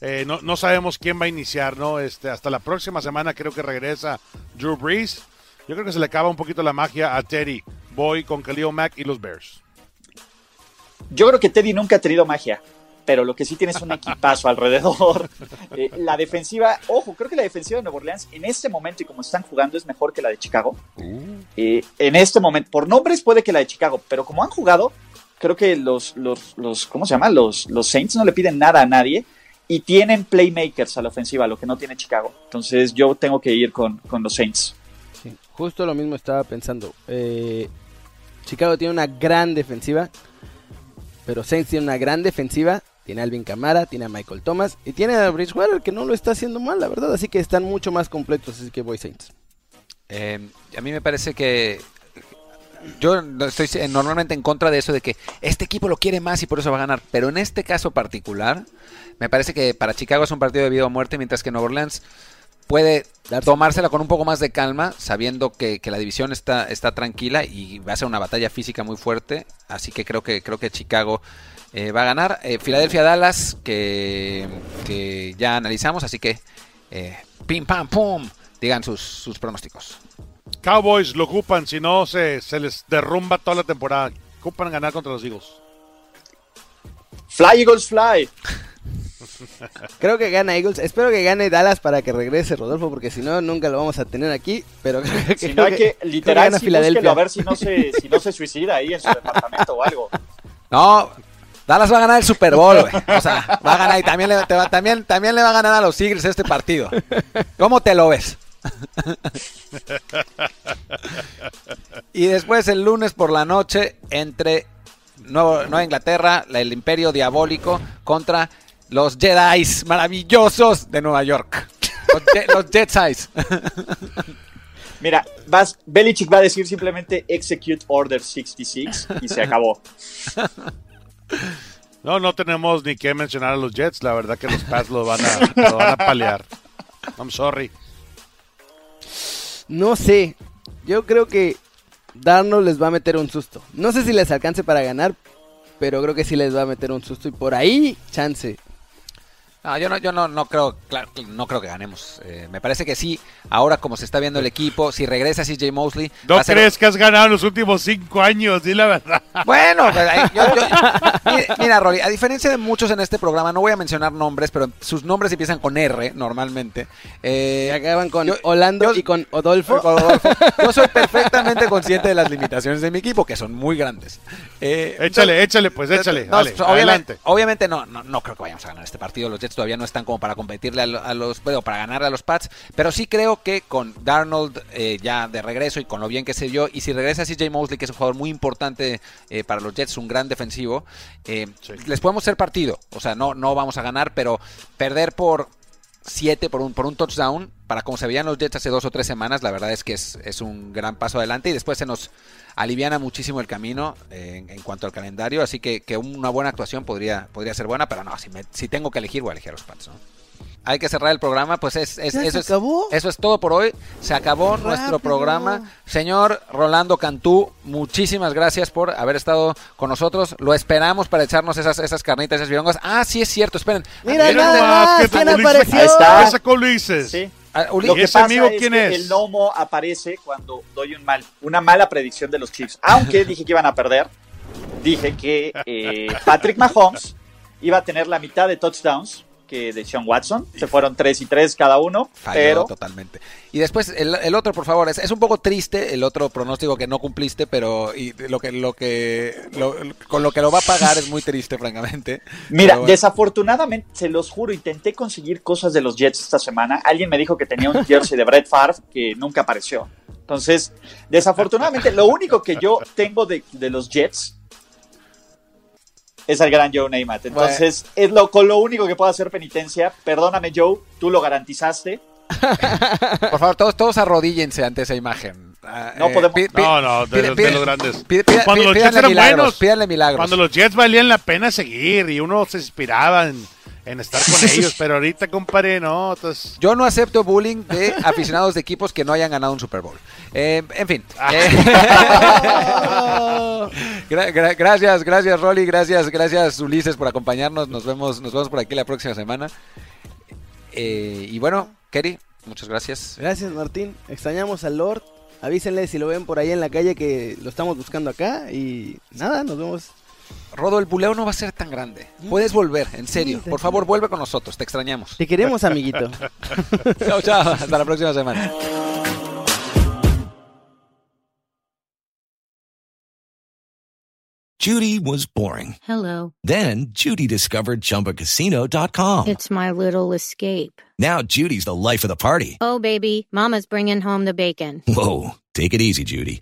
eh, no, no sabemos quién va a iniciar, ¿no? Este, hasta la próxima semana creo que regresa Drew Brees. Yo creo que se le acaba un poquito la magia a Teddy. Voy con Khalil Mack y los Bears. Yo creo que Teddy nunca ha tenido magia, pero lo que sí tiene es un equipazo alrededor. Eh, la defensiva, ojo, creo que la defensiva de Nueva Orleans en este momento y como están jugando es mejor que la de Chicago. Eh, en este momento, por nombres puede que la de Chicago, pero como han jugado, creo que los, los, los ¿cómo se llama? Los, los Saints no le piden nada a nadie y tienen playmakers a la ofensiva, lo que no tiene Chicago. Entonces yo tengo que ir con, con los Saints. Justo lo mismo estaba pensando. Eh, Chicago tiene una gran defensiva, pero Saints tiene una gran defensiva. Tiene a Alvin Camara, tiene a Michael Thomas y tiene a Bridgewater que no lo está haciendo mal, la verdad. Así que están mucho más completos, así que voy Saints. Eh, a mí me parece que yo estoy normalmente en contra de eso de que este equipo lo quiere más y por eso va a ganar. Pero en este caso particular, me parece que para Chicago es un partido de vida o muerte, mientras que Nueva Orleans puede tomársela con un poco más de calma, sabiendo que, la división está, tranquila y va a ser una batalla física muy fuerte. Así que creo que, creo que Chicago eh, va a ganar. Eh, Filadelfia Dallas, que, que ya analizamos, así que eh, pim pam pum, digan sus, sus pronósticos. Cowboys lo ocupan, si no se, se les derrumba toda la temporada. Ocupan ganar contra los Eagles. Fly Eagles Fly. Creo que gana Eagles. Espero que gane Dallas para que regrese Rodolfo, porque si no, nunca lo vamos a tener aquí. Pero creo que, Si creo no hay que- que, literal, gana sí, Filadelfia. búsquelo a ver si no, se, si no se suicida ahí en su departamento o algo. No, Dallas va a ganar el Super Bowl, güey. O sea, va a ganar y también le, te va, también, también le va a ganar a los Eagles este partido. ¿Cómo te lo ves? Y después el lunes por la noche entre Nuevo- Nueva Inglaterra, la- el Imperio Diabólico contra los Jedi maravillosos de Nueva York. Los, Je- los Jedi. Mira, vas, Belichick va a decir simplemente Execute Order 66 y se acabó. No, no tenemos ni que mencionar a los Jets. La verdad que los Pats lo van a, lo van a palear. I'm sorry. No sé. Yo creo que Darnold les va a meter un susto. No sé si les alcance para ganar, pero creo que sí les va a meter un susto. Y por ahí, chance. No, yo no, yo no, no creo, claro, no creo que ganemos. Eh, me parece que sí. Ahora como se está viendo el equipo, si regresa CJ Mosley, ¿No ser- crees que has ganado en los últimos cinco años? Di la verdad. Bueno, pues, yo- yo- mira, mira, Rolly, a diferencia de muchos en este programa, no voy a mencionar nombres, pero sus nombres empiezan con R normalmente. Eh, Y acaban con yo- Orlando yo- y con Odolfo. Yo soy perfectamente consciente de las limitaciones de mi equipo, que son muy grandes. Eh, Échale, échale, pues échale. no, dale, obviamente, adelante. obviamente no, no, no creo que vayamos a ganar este partido. Los Jets todavía no están como para competirle a, lo- a los, bueno, para ganarle a los Pats. Pero sí creo que con Darnold eh, ya de regreso y con lo bien que se vio, y si regresa CJ Mosley, que es un jugador muy importante eh, para los Jets, un gran defensivo, eh, Sí. les podemos hacer partido. O sea, no, no vamos a ganar, pero perder por 7 por un, por un touchdown, para como se veían los Jets hace dos o tres semanas, la verdad es que es, es un gran paso adelante y después se nos aliviana muchísimo el camino eh, en, en cuanto al calendario, así que, que una buena actuación podría, podría ser buena, pero no, si, me- si tengo que elegir, voy a elegir los Pats. ¿no? Hay que cerrar el programa, pues es, es- ¿Ya se eso, es, acabó? eso es todo por hoy. Se acabó nuestro Rápido. programa. Señor Rolando Cantú, muchísimas gracias por haber estado con nosotros. Lo esperamos para echarnos esas, esas carnitas, esas virongas. Ah, sí es cierto, esperen. Mira, Mira nada más. Ahí está. ¿Qué sacó Ulises? Sí. Ah, Lo ¿Y que ese pasa amigo es quién que es? el gnomo aparece cuando doy un mal, una mala predicción de los Chiefs. Aunque dije que iban a perder, dije que eh, Patrick Mahomes iba a tener la mitad de touchdowns que de Sean Watson. Se fueron 3 y 3 cada uno, Falló pero totalmente. Y después el, el otro, por favor, es, es un poco triste el otro pronóstico que no cumpliste, pero y lo que lo que lo- con lo que lo va a pagar es muy triste, francamente. Mira, bueno. desafortunadamente, se los juro, intenté conseguir cosas de los Jets esta semana. Alguien me dijo que tenía un jersey de Brett Favre que nunca apareció. Entonces, desafortunadamente, lo único que yo tengo de, de los Jets es el gran Joe Namath. Entonces, es lo, con lo único que puedo hacer penitencia. Perdóname, Joe, tú lo garantizaste. Por favor, todos todos arrodíllense ante esa imagen. Ah, No podemos- pi- pi- No, no, de, pide- los, pide- de los grandes. pide- pide- cuando los pídanle Jets eran milagros, buenos, pídanle milagros. cuando los Jets valían la pena seguir y uno se inspiraba en, en estar con ellos, pero ahorita, compadre, no. Entonces, Yo no acepto bullying de aficionados de equipos que no hayan ganado un Super Bowl. Eh, en fin. Eh, gra- gra- gracias, gracias Rolly, gracias, gracias Ulises por acompañarnos. Nos vemos, nos vemos por aquí la próxima semana. Eh, y bueno, Kerry, muchas gracias. Gracias, Martín. Extrañamos al Lord. Avísenle si lo ven por ahí en la calle que lo estamos buscando acá. Y nada, nos vemos. Rodo, el buleo no va a ser tan grande. Puedes volver, en serio. Por favor, vuelve con nosotros, te extrañamos. Te queremos, amiguito. Chao, chao. Hasta la próxima semana. Judy was boring. Hello. Then Judy discovered ChumbaCasino.com. It's my little escape. Now Judy's the life of the party. Oh, baby, Mama's bringing home the bacon. Whoa, take it easy, Judy.